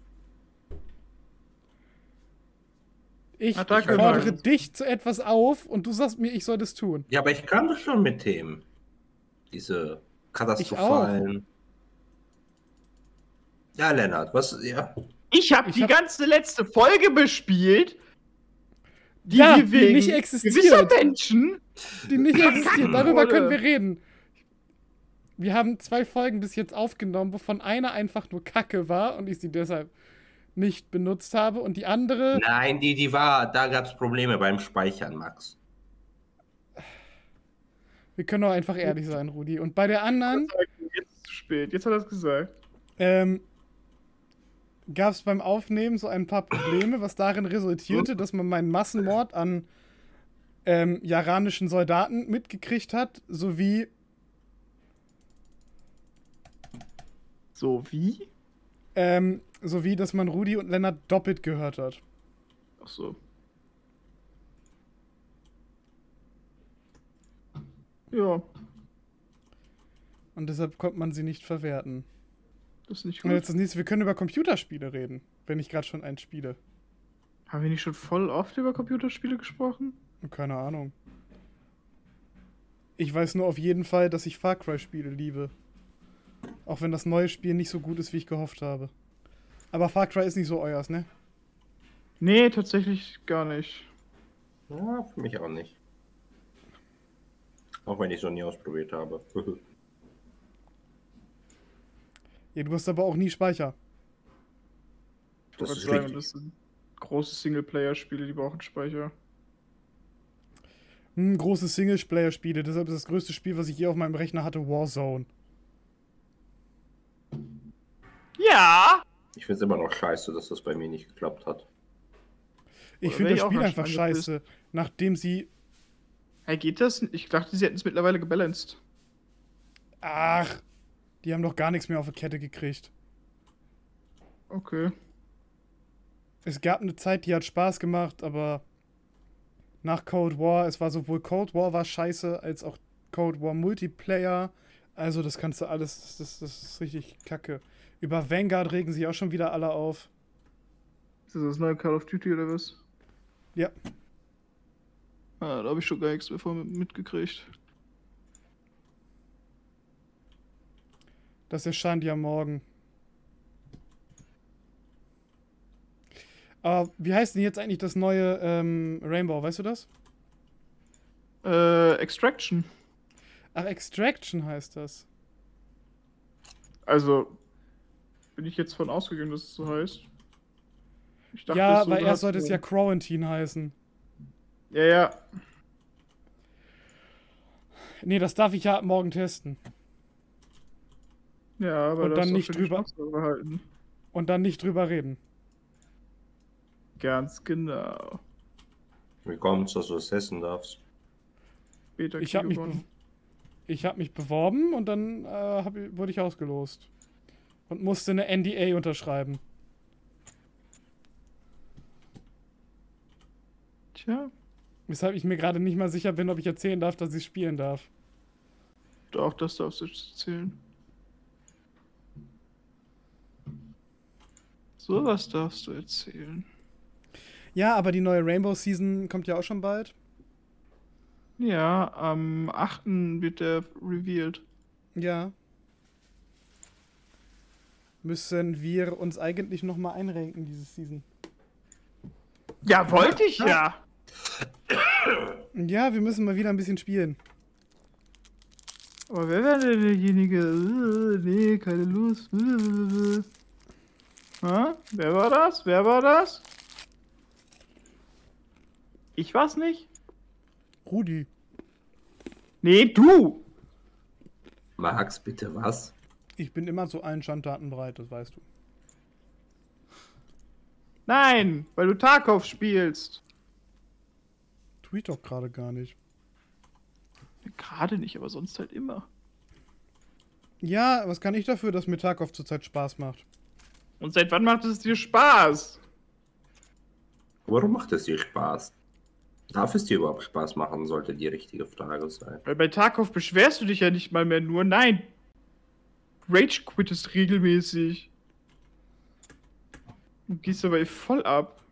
Ich, ich fordere dich zu etwas auf und du sagst mir, ich soll das tun. Ja, aber ich kann das schon mit Themen. Diese katastrophalen. Ja, Lennart, was, ja. Ich habe die hab- ganze letzte Folge bespielt. Die Ja, wir die wegen nicht existiert. Menschen die nicht existiert. Darüber können wir reden. Wir haben zwei Folgen bis jetzt aufgenommen, wovon eine einfach nur Kacke war und ich sie deshalb nicht benutzt habe und die andere. Nein, die, die war, da gab es Probleme beim Speichern, Max. Wir können auch einfach ehrlich sein, Rudi. Und bei der anderen Jetzt ist es zu spät. Jetzt hat er es gesagt. ähm, gab es beim Aufnehmen so ein paar Probleme, was darin resultierte, dass man meinen Massenmord an ähm, jaranischen Soldaten mitgekriegt hat, sowie So wie? ähm, sowie, dass man Rudi und Lennart doppelt gehört hat. Ach so. Ja, Und deshalb konnte man sie nicht verwerten. Das ist nicht Und gut. jetzt das nächste, wir können über Computerspiele reden, wenn ich gerade schon eins spiele. Haben wir nicht schon voll oft über Computerspiele gesprochen? Keine Ahnung. Ich weiß nur auf jeden Fall, dass ich Far Cry-Spiele liebe. Auch wenn das neue Spiel nicht so gut ist, wie ich gehofft habe. Aber Far Cry ist nicht so euers, ne? Nee, tatsächlich gar nicht. Ja, für mich auch nicht. Auch wenn ich es noch nie ausprobiert habe. Ja, du hast aber auch nie Speicher. Ich Das wollte ist sagen, richtig. das sind große Singleplayer-Spiele, die brauchen Speicher. Hm, große Singleplayer-Spiele, deshalb ist das größte Spiel, was ich je auf meinem Rechner hatte, Warzone. Ja! Ich finde es immer noch scheiße, dass das bei mir nicht geklappt hat. Ich finde das Spiel einfach scheiße, nachdem sie. Hey, geht das? Ich dachte, sie hätten es mittlerweile gebalanced. Ach, die haben doch gar nichts mehr auf die Kette gekriegt. Okay. Es gab eine Zeit, die hat Spaß gemacht, aber nach Cold War, es war sowohl Cold War war scheiße, als auch Cold War Multiplayer. Also das kannst du alles, das, das, ist richtig kacke. Über Vanguard regen sich auch schon wieder alle auf. Ist das das neue Call of Duty oder was? Ja. Ah, da habe ich schon gar nichts mehr von mitgekriegt. Das erscheint ja morgen. Aber wie heißt denn jetzt eigentlich das neue ähm, Rainbow, weißt du das? Äh, Extraction. Ach, Extraction heißt das. Also, bin ich jetzt von ausgegangen, dass es so heißt? Ich dachte, ja, so weil erst sollte es ja Quarantine heißen. Ja, ja. Nee, das darf ich ja morgen testen. Ja, aber Und da dann nicht drüber-. Und dann nicht drüber reden. Ganz genau. Wie kommt es, dass du es essen darfst? Beta Ich habe mich, ich hab mich beworben und dann äh, hab, wurde ich ausgelost. Und musste eine NDA unterschreiben. Tja, Weshalb ich mir gerade nicht mal sicher bin, ob ich erzählen darf, dass ich spielen darf. doch, das darfst du erzählen. So was darfst du erzählen. Ja, aber die neue Rainbow Season kommt ja auch schon bald. Ja, am 8. wird der revealed. Ja. Müssen wir uns eigentlich noch mal einrenken, diese Season. Ja, wollte ich ja. Ja, wir müssen mal wieder ein bisschen spielen. Aber wer wäre denn derjenige? Äh, nee, keine Lust. Ha? Wer war das? Wer war das? Ich war's nicht? Rudi. Nee, du! Max, bitte was? Ich bin immer zu allen Schandtaten bereit, das weißt du. Nein, weil du Tarkov spielst. Tu ich doch gerade gar nicht. Gerade nicht, aber sonst halt immer. Ja, was kann ich dafür, dass mir Tarkov zurzeit Spaß macht? Und seit wann macht es dir Spaß? Warum macht es dir Spaß? Darf es dir überhaupt Spaß machen, sollte die richtige Frage sein. Weil bei Tarkov beschwerst du dich ja nicht mal mehr nur. Nein. Rage quittest regelmäßig. Und gehst dabei voll ab.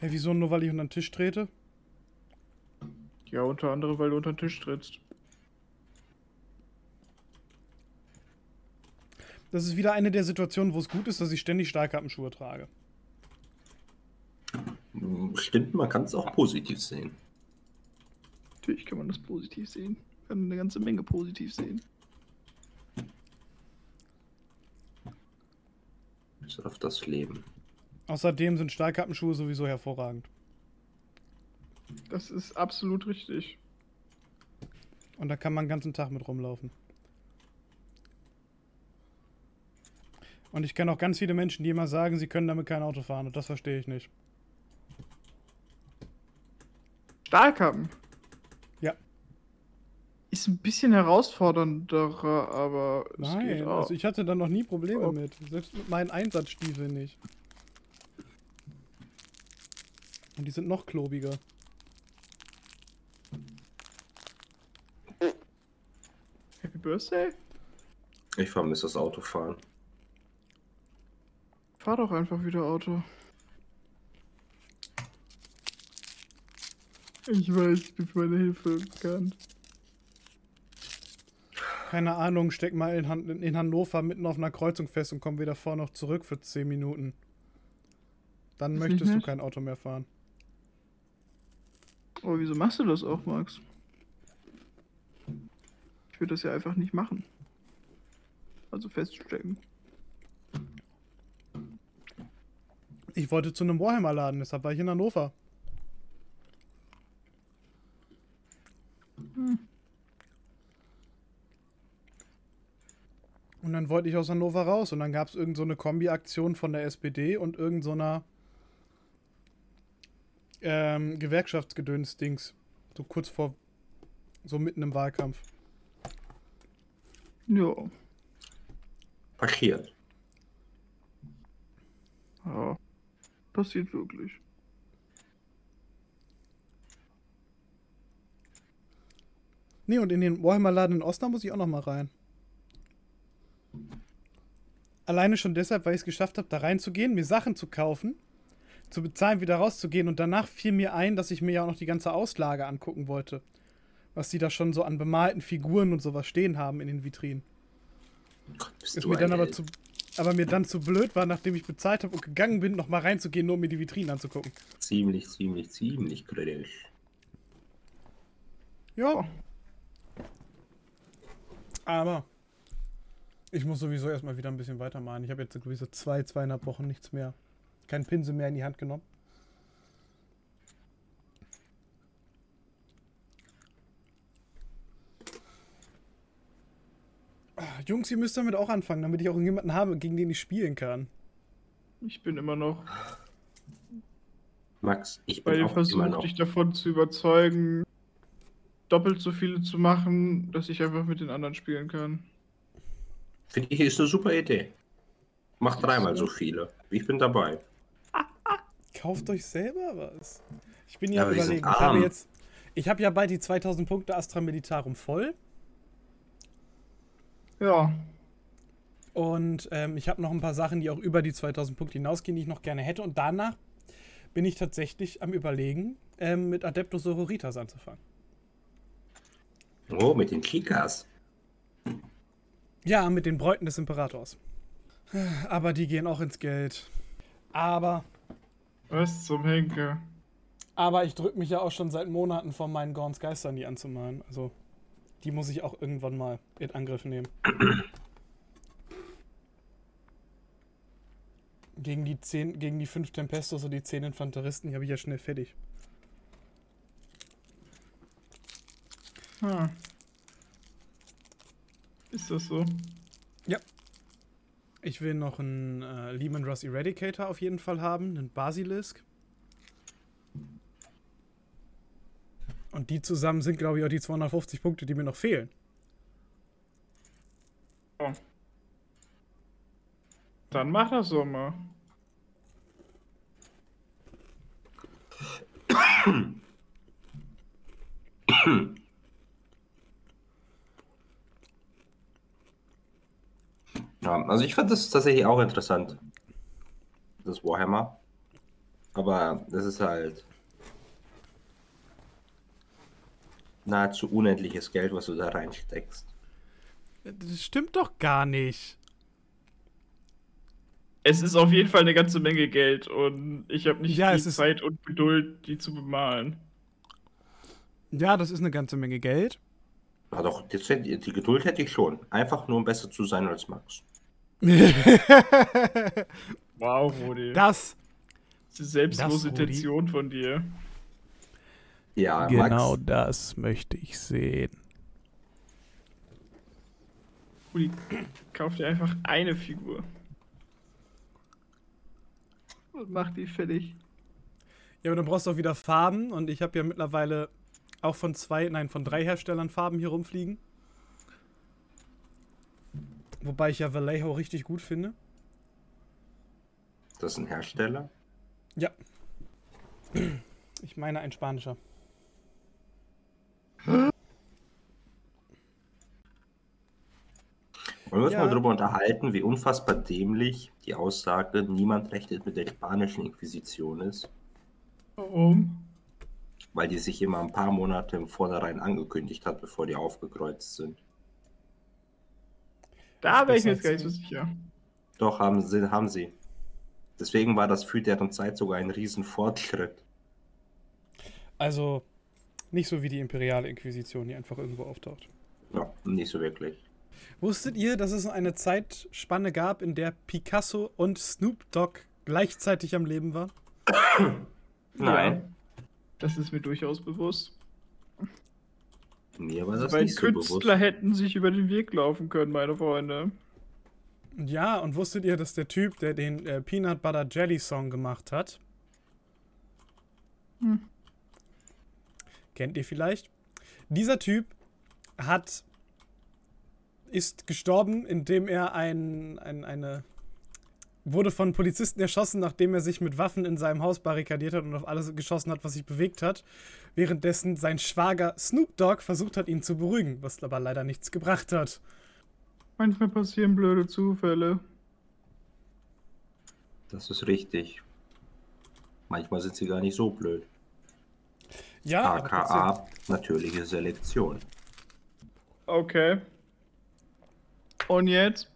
Hä, wieso nur, weil ich unter den Tisch trete? Ja, unter anderem, weil du unter den Tisch trittst. Das ist wieder eine der Situationen, wo es gut ist, dass ich ständig Stahlkappenschuhe trage. Stimmt, man kann es auch positiv sehen. Natürlich kann man das positiv sehen. Kann eine ganze Menge positiv sehen. Bis auf das Leben. Außerdem sind Stahlkappenschuhe sowieso hervorragend. Das ist absolut richtig. Und da kann man den ganzen Tag mit rumlaufen. Und ich kenne auch ganz viele Menschen, die immer sagen, sie können damit kein Auto fahren. Und das verstehe ich nicht. Stahlkappen. Ja. Ist ein bisschen herausfordernder, aber es Nein, geht auch. also ich hatte da noch nie Probleme Oh. mit. Selbst mit meinen Einsatzstiefeln nicht. Und die sind noch klobiger. Happy Birthday? Ich vermisse das Autofahren. Fahr doch einfach wieder Auto. Ich weiß, ich bin für meine Hilfe bekannt. Keine Ahnung, steck mal in, Han in Hannover mitten auf einer Kreuzung fest und komm wieder vor noch zurück für 10 Minuten. Dann nicht möchtest du kein Auto mehr fahren. Aber wieso machst du das auch, Max? Ich würde das ja einfach nicht machen. Also feststecken. Ich wollte zu einem Warhammer-Laden, deshalb war ich in Hannover. Und dann wollte ich aus Hannover raus und dann gab es irgend so eine Kombi-Aktion von der SPD und irgend so einer ähm, Gewerkschaftsgedöns-Dings. So kurz vor, so mitten im Wahlkampf. Ja. Passiert. ja. Passiert wirklich. Nee, und in den Warhammer-Laden in Osnabrück muss ich auch noch mal rein. Alleine schon deshalb, weil ich es geschafft habe, da reinzugehen, mir Sachen zu kaufen, zu bezahlen, wieder rauszugehen und danach fiel mir ein, dass ich mir ja auch noch die ganze Auslage angucken wollte. Was die da schon so an bemalten Figuren und sowas stehen haben in den Vitrinen. Gott, bist Ist du mir ein dann aber Held. zu, aber mir dann zu blöd war, nachdem ich bezahlt habe und gegangen bin, noch mal reinzugehen, nur um mir die Vitrinen anzugucken. Ziemlich, ziemlich, ziemlich kritisch. Ja. Aber ich muss sowieso erstmal wieder ein bisschen weitermalen. Ich habe jetzt sowieso zwei, zweieinhalb Wochen nichts mehr. Kein Pinsel mehr in die Hand genommen. Jungs, ihr müsst damit auch anfangen, damit ich auch jemanden habe, gegen den ich spielen kann. Ich bin immer noch Max, ich bin dem auch immer Versuch, noch. dich davon zu überzeugen, doppelt so viele zu machen, dass ich einfach mit den anderen spielen kann. Finde ich, ist eine super Idee. Mach dreimal so viele. Ich bin dabei. Kauft euch selber was. Ich bin Ja, ja, überlegen. Ich habe jetzt. Ich habe ja bald die 2000 Punkte Astra Militarum voll. Ja. Und ähm, ich habe noch ein paar Sachen, die auch über die 2000 Punkte hinausgehen, die ich noch gerne hätte. Und danach bin ich tatsächlich am Überlegen, ähm, mit Adeptus Sororitas anzufangen. Oh, mit den Kikas. Ja, mit den Bräuten des Imperators. Aber die gehen auch ins Geld. Aber, Was zum Henker? aber ich drücke mich ja auch schon seit Monaten von meinen Gorns Geistern nie anzumalen. Also, die muss ich auch irgendwann mal in Angriff nehmen. Gegen die, 10, gegen die 5 Tempestos und die 10 Infanteristen, die habe ich ja schnell fertig. Hm. Ist das so? Ich will noch einen äh, Lehman Russ Eradicator auf jeden Fall haben, einen Basilisk. Und die zusammen sind, glaube ich, auch die 250 Punkte, die mir noch fehlen. Dann mach das so mal. Ja, also ich fand das tatsächlich auch interessant. Das Warhammer. Aber das ist halt nahezu unendliches Geld, was du da reinsteckst. Das stimmt doch gar nicht. Es ist auf jeden Fall eine ganze Menge Geld und ich habe nicht Ja, die Zeit und Geduld, die zu bemalen. Ja, das ist eine ganze Menge Geld. Ja, doch, die Geduld hätte ich schon. Einfach nur, um besser zu sein als Max. Wow, Rudi. das, Diese selbstlose das. Intention von dir. Ja, genau Max. das möchte ich sehen. Rudi, kauf dir einfach eine Figur. Und mach die fertig. Ja, aber dann brauchst du auch wieder Farben und ich habe ja mittlerweile auch von zwei, nein, von drei Herstellern Farben hier rumfliegen. Wobei ich ja Vallejo richtig gut finde. Das ist ein Hersteller. Ja. Ich meine ein spanischer. Wollen wir uns Ja. mal darüber unterhalten, wie unfassbar dämlich die Aussage, niemand rechnet mit der spanischen Inquisition ist? Warum? Weil die sich immer ein paar Monate im Vornherein angekündigt hat, bevor die aufgekreuzt sind. Da wäre ich mir jetzt gar nicht so sicher. Doch, haben sie, haben sie. Deswegen war das für deren Zeit sogar ein Riesenfortschritt. Also nicht so wie die imperiale Inquisition, die einfach irgendwo auftaucht. Ja, nicht so wirklich. Wusstet ihr, dass es eine Zeitspanne gab, in der Picasso und Snoop Dogg gleichzeitig am Leben waren? Nein, Ja, das ist mir durchaus bewusst. mir war das Weil nicht so Künstler bewusst. hätten sich über den Weg laufen können, meine Freunde. Ja, und wusstet ihr, dass der Typ, der den äh, Peanut Butter Jelly Song gemacht hat, Hm. Kennt ihr vielleicht? Dieser Typ hat ist gestorben, indem er ein, ein eine wurde von Polizisten erschossen, nachdem er sich mit Waffen in seinem Haus barrikadiert hat und auf alles geschossen hat, was sich bewegt hat. Währenddessen sein Schwager Snoop Dogg versucht hat, ihn zu beruhigen, was aber leider nichts gebracht hat. Manchmal passieren blöde Zufälle. Das ist richtig. Manchmal sind sie gar nicht so blöd. Ja. AKA natürliche Selektion. Okay. Und jetzt?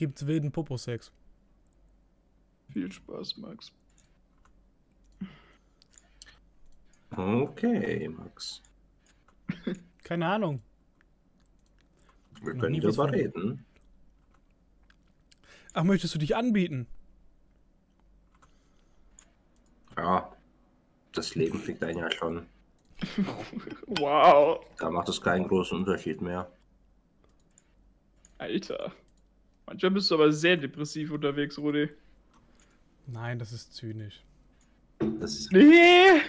gibt's wilden Poposex. Viel Spaß, Max. Okay, Max. Keine Ahnung. Wir Noch können darüber reden. Ach, möchtest du dich anbieten? Ja, das Leben fickt einen ja schon. Wow. Da macht es keinen großen Unterschied mehr. Alter. Manchmal bist du aber sehr depressiv unterwegs, Rudi. Nein, das ist zynisch. Das ist, Nee.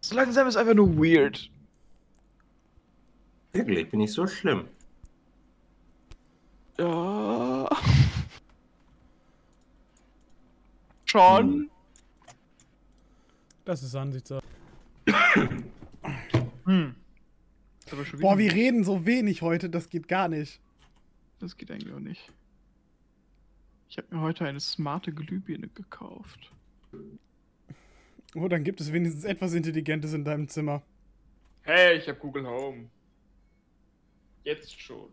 So langsam ist einfach nur weird. wirklich, bin ich so schlimm. Ja. Schon. Das ist Ansichtssache. Hm. Ist aber schon Boah, wieder- wir reden so wenig heute, das geht gar nicht. Das geht eigentlich auch nicht. Ich habe mir heute eine smarte Glühbirne gekauft. Oh, dann gibt es wenigstens etwas Intelligentes in deinem Zimmer. Hey, ich habe Google Home. Jetzt schon.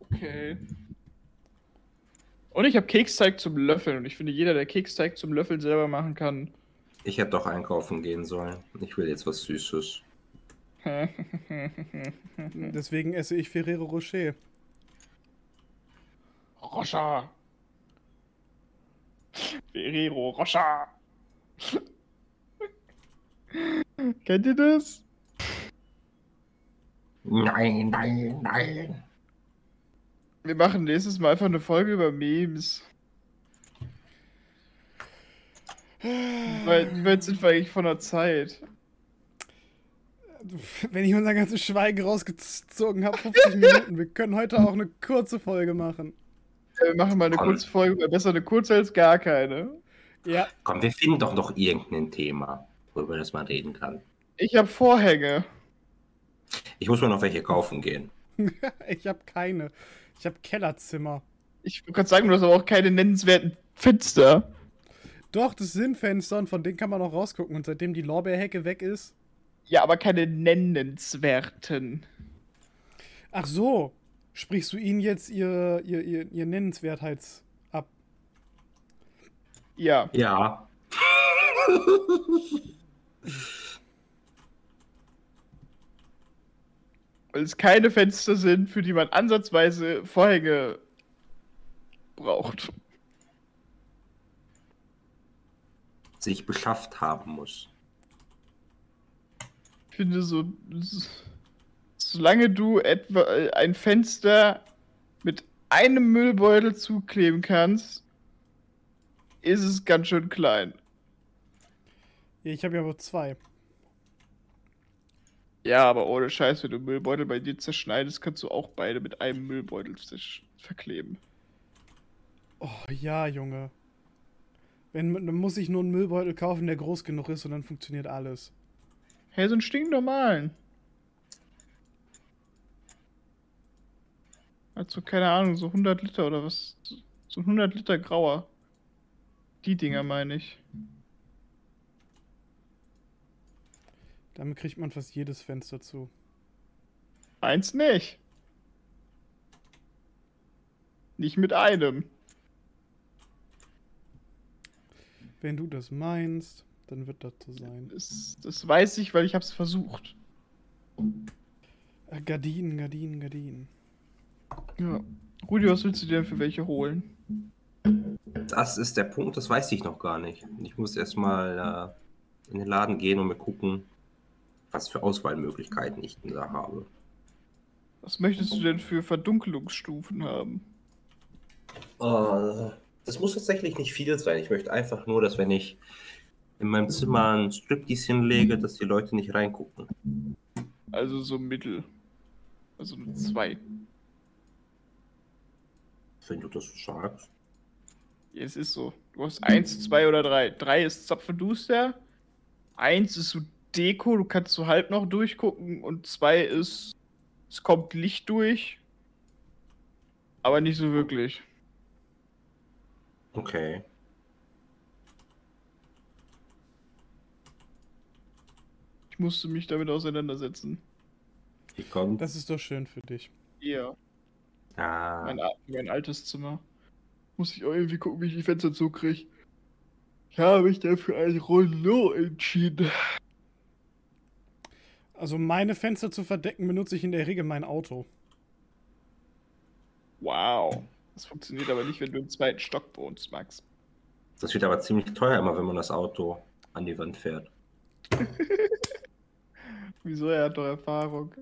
Okay. Und ich habe Keksteig zum Löffeln. Und ich finde, jeder, der Keksteig zum Löffeln selber machen kann. Ich hätte doch einkaufen gehen sollen. Ich will jetzt was Süßes. Deswegen esse ich Ferrero Rocher. Rocha. Ferrero Rocha. Kennt ihr das? Nein, nein, nein. Wir machen nächstes Mal einfach eine Folge über Memes. Weil, weit sind wir eigentlich von der Zeit? Wenn ich unser ganzes Schweigen rausgezogen habe, 50 Minuten. Wir können heute auch eine kurze Folge machen. Ja, Wir machen mal eine kurze Folge, weil besser eine kurze als gar keine. Ja, Komm, wir finden doch noch irgendein Thema, worüber das mal reden kann. Ich habe Vorhänge. Ich muss mir noch welche kaufen gehen. ich habe keine. Ich habe Kellerzimmer. Ich kann sagen, du hast aber auch keine nennenswerten Fenster. Doch, das sind Fenster und von denen kann man auch rausgucken. Und seitdem die Lorbeerhecke weg ist. Ja, aber keine nennenswerten. Ach so, Sprichst du ihnen jetzt ihr, ihr, ihr, ihr Nennenswertheits ab? Ja. Ja. Weil es keine Fenster sind, für die man ansatzweise Vorhänge braucht. Sich beschafft haben muss. Ich finde so, so- solange du etwa äh, ein Fenster mit einem Müllbeutel zukleben kannst, ist es ganz schön klein. Ich habe ja aber zwei. Ja, aber ohne Scheiß, wenn du Müllbeutel bei dir zerschneidest, kannst du auch beide mit einem Müllbeutel verkleben. Oh ja, Junge. Wenn, dann muss ich nur einen Müllbeutel kaufen, der groß genug ist und dann funktioniert alles. Hey, so einen stinknormalen. Also, keine Ahnung, so 100 Liter oder was? So ein 100 Liter grauer. Die Dinger meine ich. Damit kriegt man fast jedes Fenster zu. Eins nicht. Nicht mit einem. Wenn du das meinst, dann wird das so sein. Das, das weiß ich, weil ich hab's versucht. Äh, Gardinen, Gardinen, Gardinen. Ja. Rudi, was willst du dir denn für welche holen? Das ist der Punkt, das weiß ich noch gar nicht. Ich muss erstmal äh, in den Laden gehen und mir gucken, was für Auswahlmöglichkeiten ich denn da habe. Was möchtest du denn für Verdunkelungsstufen haben? Äh, das muss tatsächlich nicht viel sein. Ich möchte einfach nur, dass wenn ich in meinem Zimmer ein Striptease hinlege, dass die Leute nicht reingucken. Also so mittel. Also eine 2. Wenn du das so sagst. Ja, es ist so. Du hast 1, 2 oder 3. 3 ist Zapfenduster. 1 ist so Deko, du kannst so halb noch durchgucken. Und 2 ist, es kommt Licht durch. Aber nicht so wirklich. Okay. Ich musste mich damit auseinandersetzen. Wie kommt? Das ist doch schön für dich. Ja, Ah, mein, mein altes Zimmer. Muss ich auch irgendwie gucken, wie ich die Fenster zukriege. Ich habe mich dafür ein Rollo entschieden. Also meine Fenster zu verdecken benutze ich in der Regel mein Auto. Wow. Das funktioniert aber nicht, wenn du im zweiten Stock wohnst, Max. das wird aber ziemlich teuer immer, wenn man das Auto an die Wand fährt. Wieso? Er hat doch Erfahrung.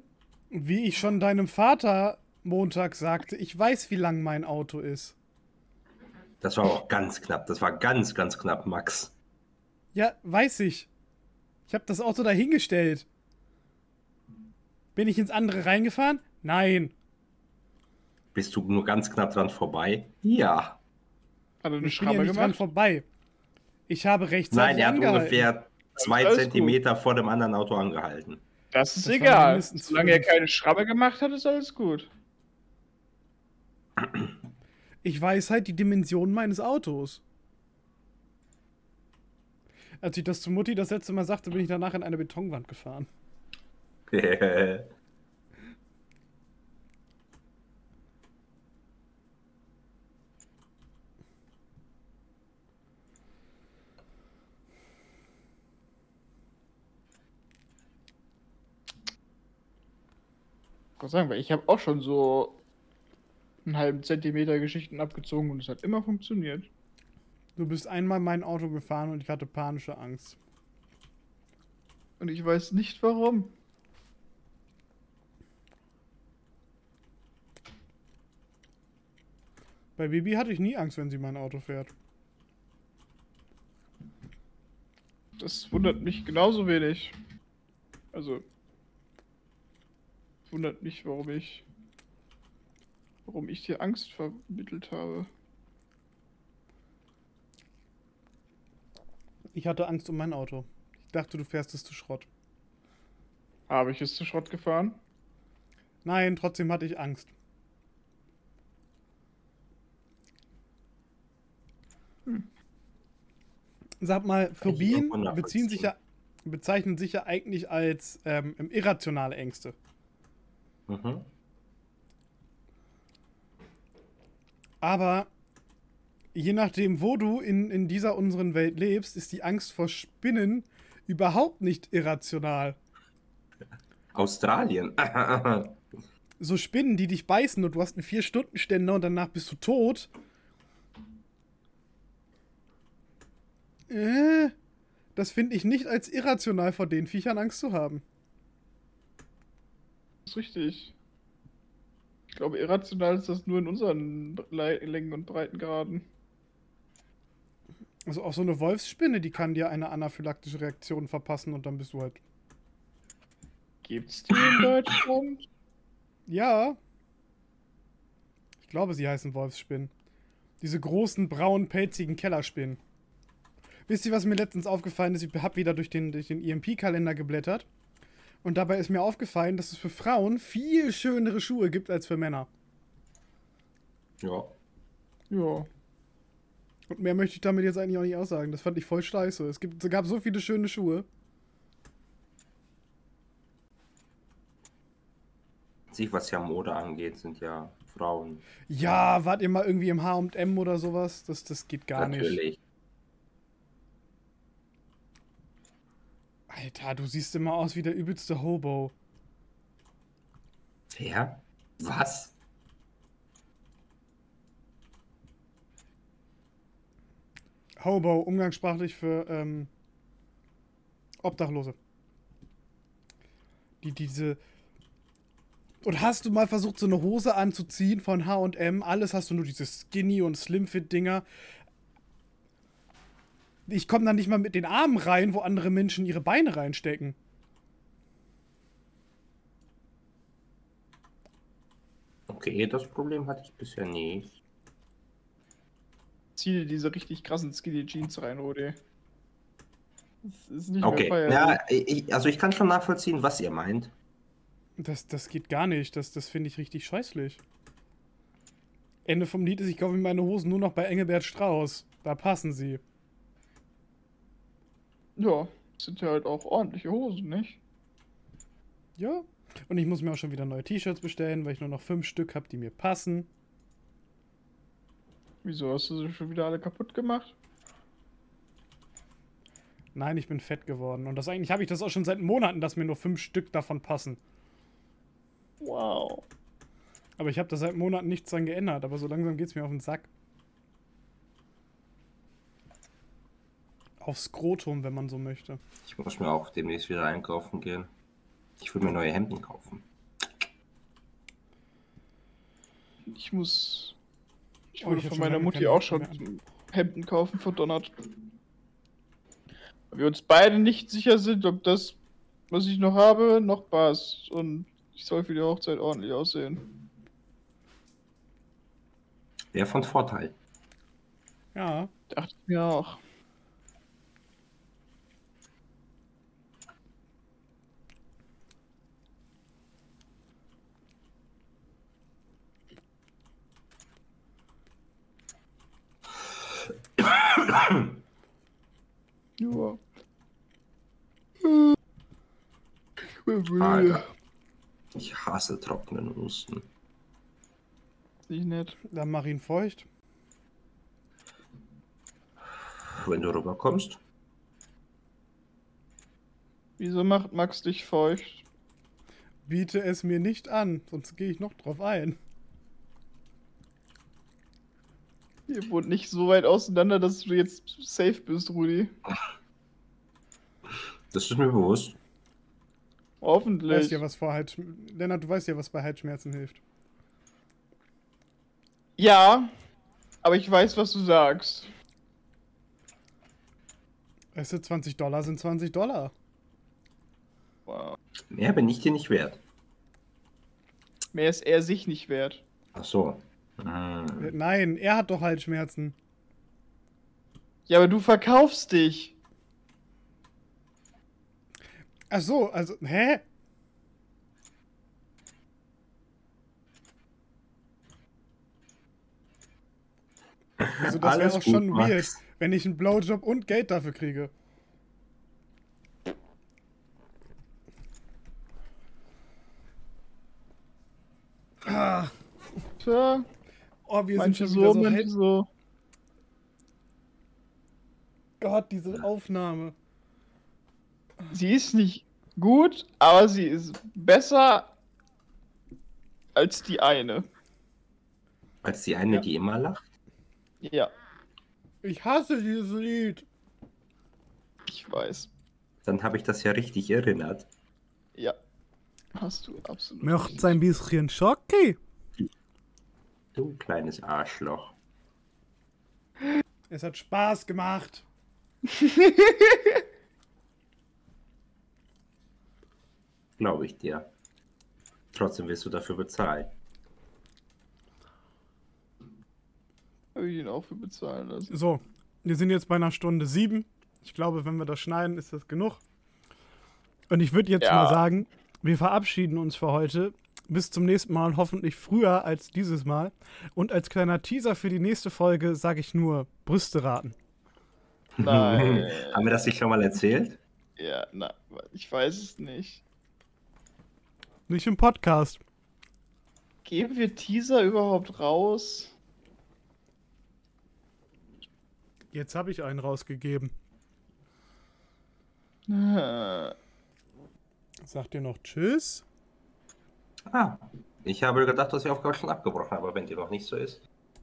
Wie ich schon deinem Vater Montag sagte, ich weiß, wie lang mein Auto ist. Das war auch ganz knapp. Das war ganz, ganz knapp, Max. Ja, weiß ich. Ich habe das Auto dahingestellt. Bin ich ins andere reingefahren? Nein. Bist du nur ganz knapp dran vorbei? Ja. Hat er eine Ich bin ja Schramme nicht dran gemacht? vorbei. Ich habe rechtzeitig Nein, er hat angehalten. ungefähr zwei alles gut. Zentimeter vor dem anderen Auto angehalten. Das ist Das egal. Solange er keine Schramme gemacht hat, ist alles gut. Ich weiß halt die Dimensionen meines Autos. Als ich das zu Mutti das letzte Mal sagte, bin ich danach in eine Betonwand gefahren. Ich muss sagen, weil ich habe auch schon so einen halben Zentimeter Geschichten abgezogen und es hat immer funktioniert. Du bist einmal mein Auto gefahren und ich hatte panische Angst. Und ich weiß nicht warum. Bei Bibi hatte ich nie Angst, wenn sie mein Auto fährt. Das wundert mich genauso wenig. Also. Wundert mich, warum ich. Warum ich dir Angst vermittelt habe. Ich hatte Angst um mein Auto. Ich dachte, du fährst es zu Schrott. Habe ich es zu Schrott gefahren? Nein, trotzdem hatte ich Angst. Sag mal, Phobien beziehen sich ja, bezeichnen sich ja eigentlich als ähm, irrationale Ängste. mhm. Aber je nachdem, wo du in, in dieser unseren Welt lebst, ist die Angst vor Spinnen überhaupt nicht irrational. Australien. So Spinnen, die dich beißen und du hast einen 4-Stunden-Ständer und danach bist du tot. Äh, das finde ich nicht als irrational vor den Viechern Angst zu haben. Das ist richtig. Ich glaube, irrational ist das nur in unseren Le Längen und Breitengraden. Also auch so eine Wolfsspinne, die kann dir eine anaphylaktische Reaktion verpassen und dann bist du halt. Gibt's die in Deutschland? Ja. Ich glaube, sie heißen Wolfsspinnen. Diese großen, braunen, pelzigen Kellerspinnen. Wisst ihr, was mir letztens aufgefallen ist? Ich habe wieder durch den, durch den EMP-Kalender geblättert. Und dabei ist mir aufgefallen, dass es für Frauen viel schönere Schuhe gibt als für Männer. ja. Ja. Und mehr möchte ich damit jetzt eigentlich auch nicht aussagen. Das fand ich voll scheiße. Es, gibt, es gab so viele schöne Schuhe. Sich, was ja Mode angeht, sind ja Frauen. Ja, wart ihr mal irgendwie im H&M oder sowas? Das, das geht gar nicht. Natürlich. Alter, du siehst immer aus wie der übelste Hobo. Wer? Was? Hobo, umgangssprachlich für ähm, Obdachlose. Die diese. Und hast du mal versucht, so eine Hose anzuziehen von HM? Alles hast du nur diese Skinny- und Slimfit-Dinger. Ich komme da nicht mal mit den Armen rein, wo andere Menschen ihre Beine reinstecken. Okay, das Problem hatte ich bisher nicht. Zieh dir diese richtig krassen Skinny Jeans rein, Rudi. Das ist nicht Okay, mehr ja, ich, also ich kann schon nachvollziehen, was ihr meint. Das, das geht gar nicht. Das, das finde ich richtig scheußlich. Ende vom Lied ist, ich kaufe mir meine Hosen nur noch bei Engelbert Strauß. Da passen sie. Ja, sind ja halt auch ordentliche Hosen, nicht? Ja. Und ich muss mir auch schon wieder neue T-Shirts bestellen, weil ich nur noch fünf Stück habe, die mir passen. Wieso hast du sie schon wieder alle kaputt gemacht? Nein, ich bin fett geworden. Und das eigentlich habe ich das auch schon seit Monaten, dass mir nur fünf Stück davon passen. Wow. Aber ich habe da seit Monaten nichts dran geändert. Aber so langsam geht es mir auf den Sack. Aufs Skrotum, wenn man so möchte. Ich muss mir auch demnächst wieder einkaufen gehen. Ich will mir neue Hemden kaufen. Ich muss. Ich Oh, von meiner Mutti auch schon Hemden Hemden kaufen verdonnert. Weil wir uns beide nicht sicher sind, ob das, was ich noch habe, noch passt. Und ich soll für die Hochzeit ordentlich aussehen. Wäre von Vorteil. Ja. Dachte ich mir auch. Ja. Alter. Ich hasse trockenen Husten. Nicht nett. Dann mach ihn feucht. Wenn du rüberkommst. Wieso macht Max dich feucht? Biete es mir nicht an, sonst gehe ich noch drauf ein. Ihr wohnt nicht so weit auseinander, dass du jetzt safe bist, Rudi. Das ist mir bewusst. Du Hoffentlich. weißt ja, was vor Hals... Lennart, du weißt ja, was bei Halsschmerzen hilft. Ja, aber ich weiß, was du sagst. Weißt du, 20 Dollar sind 20 Dollar. Wow. Mehr bin ich dir nicht wert. Mehr ist er sich nicht wert. Ach so. Hm. Nein, er hat doch Halsschmerzen. Ja, aber du verkaufst dich. Ach so, also, hä? Also das wäre auch schon gut, weird, Max. wenn ich einen Blowjob und Geld dafür kriege. Ah, Tja, Oh, wir manche sind schon wieder so, so, manche so. Gott, diese Aufnahme. Sie ist nicht gut, aber sie ist besser als die eine. Als die eine, Ja. die immer lacht. Ja, Ich hasse dieses Lied. ich weiß. Dann habe ich das ja richtig erinnert. Ja. Hast du absolut. Möcht's ein bisschen Schocki? Du kleines Arschloch. Es hat Spaß gemacht. Glaube ich dir. Trotzdem wirst du dafür bezahlen. Habe ich ihn auch für bezahlen lassen. So, wir sind jetzt bei einer Stunde sieben. Ich glaube, wenn wir das schneiden, ist das genug. Und ich würde jetzt Ja. mal sagen, wir verabschieden uns für heute. Bis zum nächsten Mal und hoffentlich früher als dieses Mal. Und als kleiner Teaser für die nächste Folge sage ich nur Brüste raten. Nein. Haben wir das nicht schon mal erzählt? Ja, na, ich weiß es nicht. Nicht im Podcast. Geben wir Teaser überhaupt raus? Jetzt habe ich einen rausgegeben. Sagt ihr noch Tschüss? Ah, ich habe gedacht, dass die Aufgabe schon abgebrochen, aber wenn die noch nicht so ist.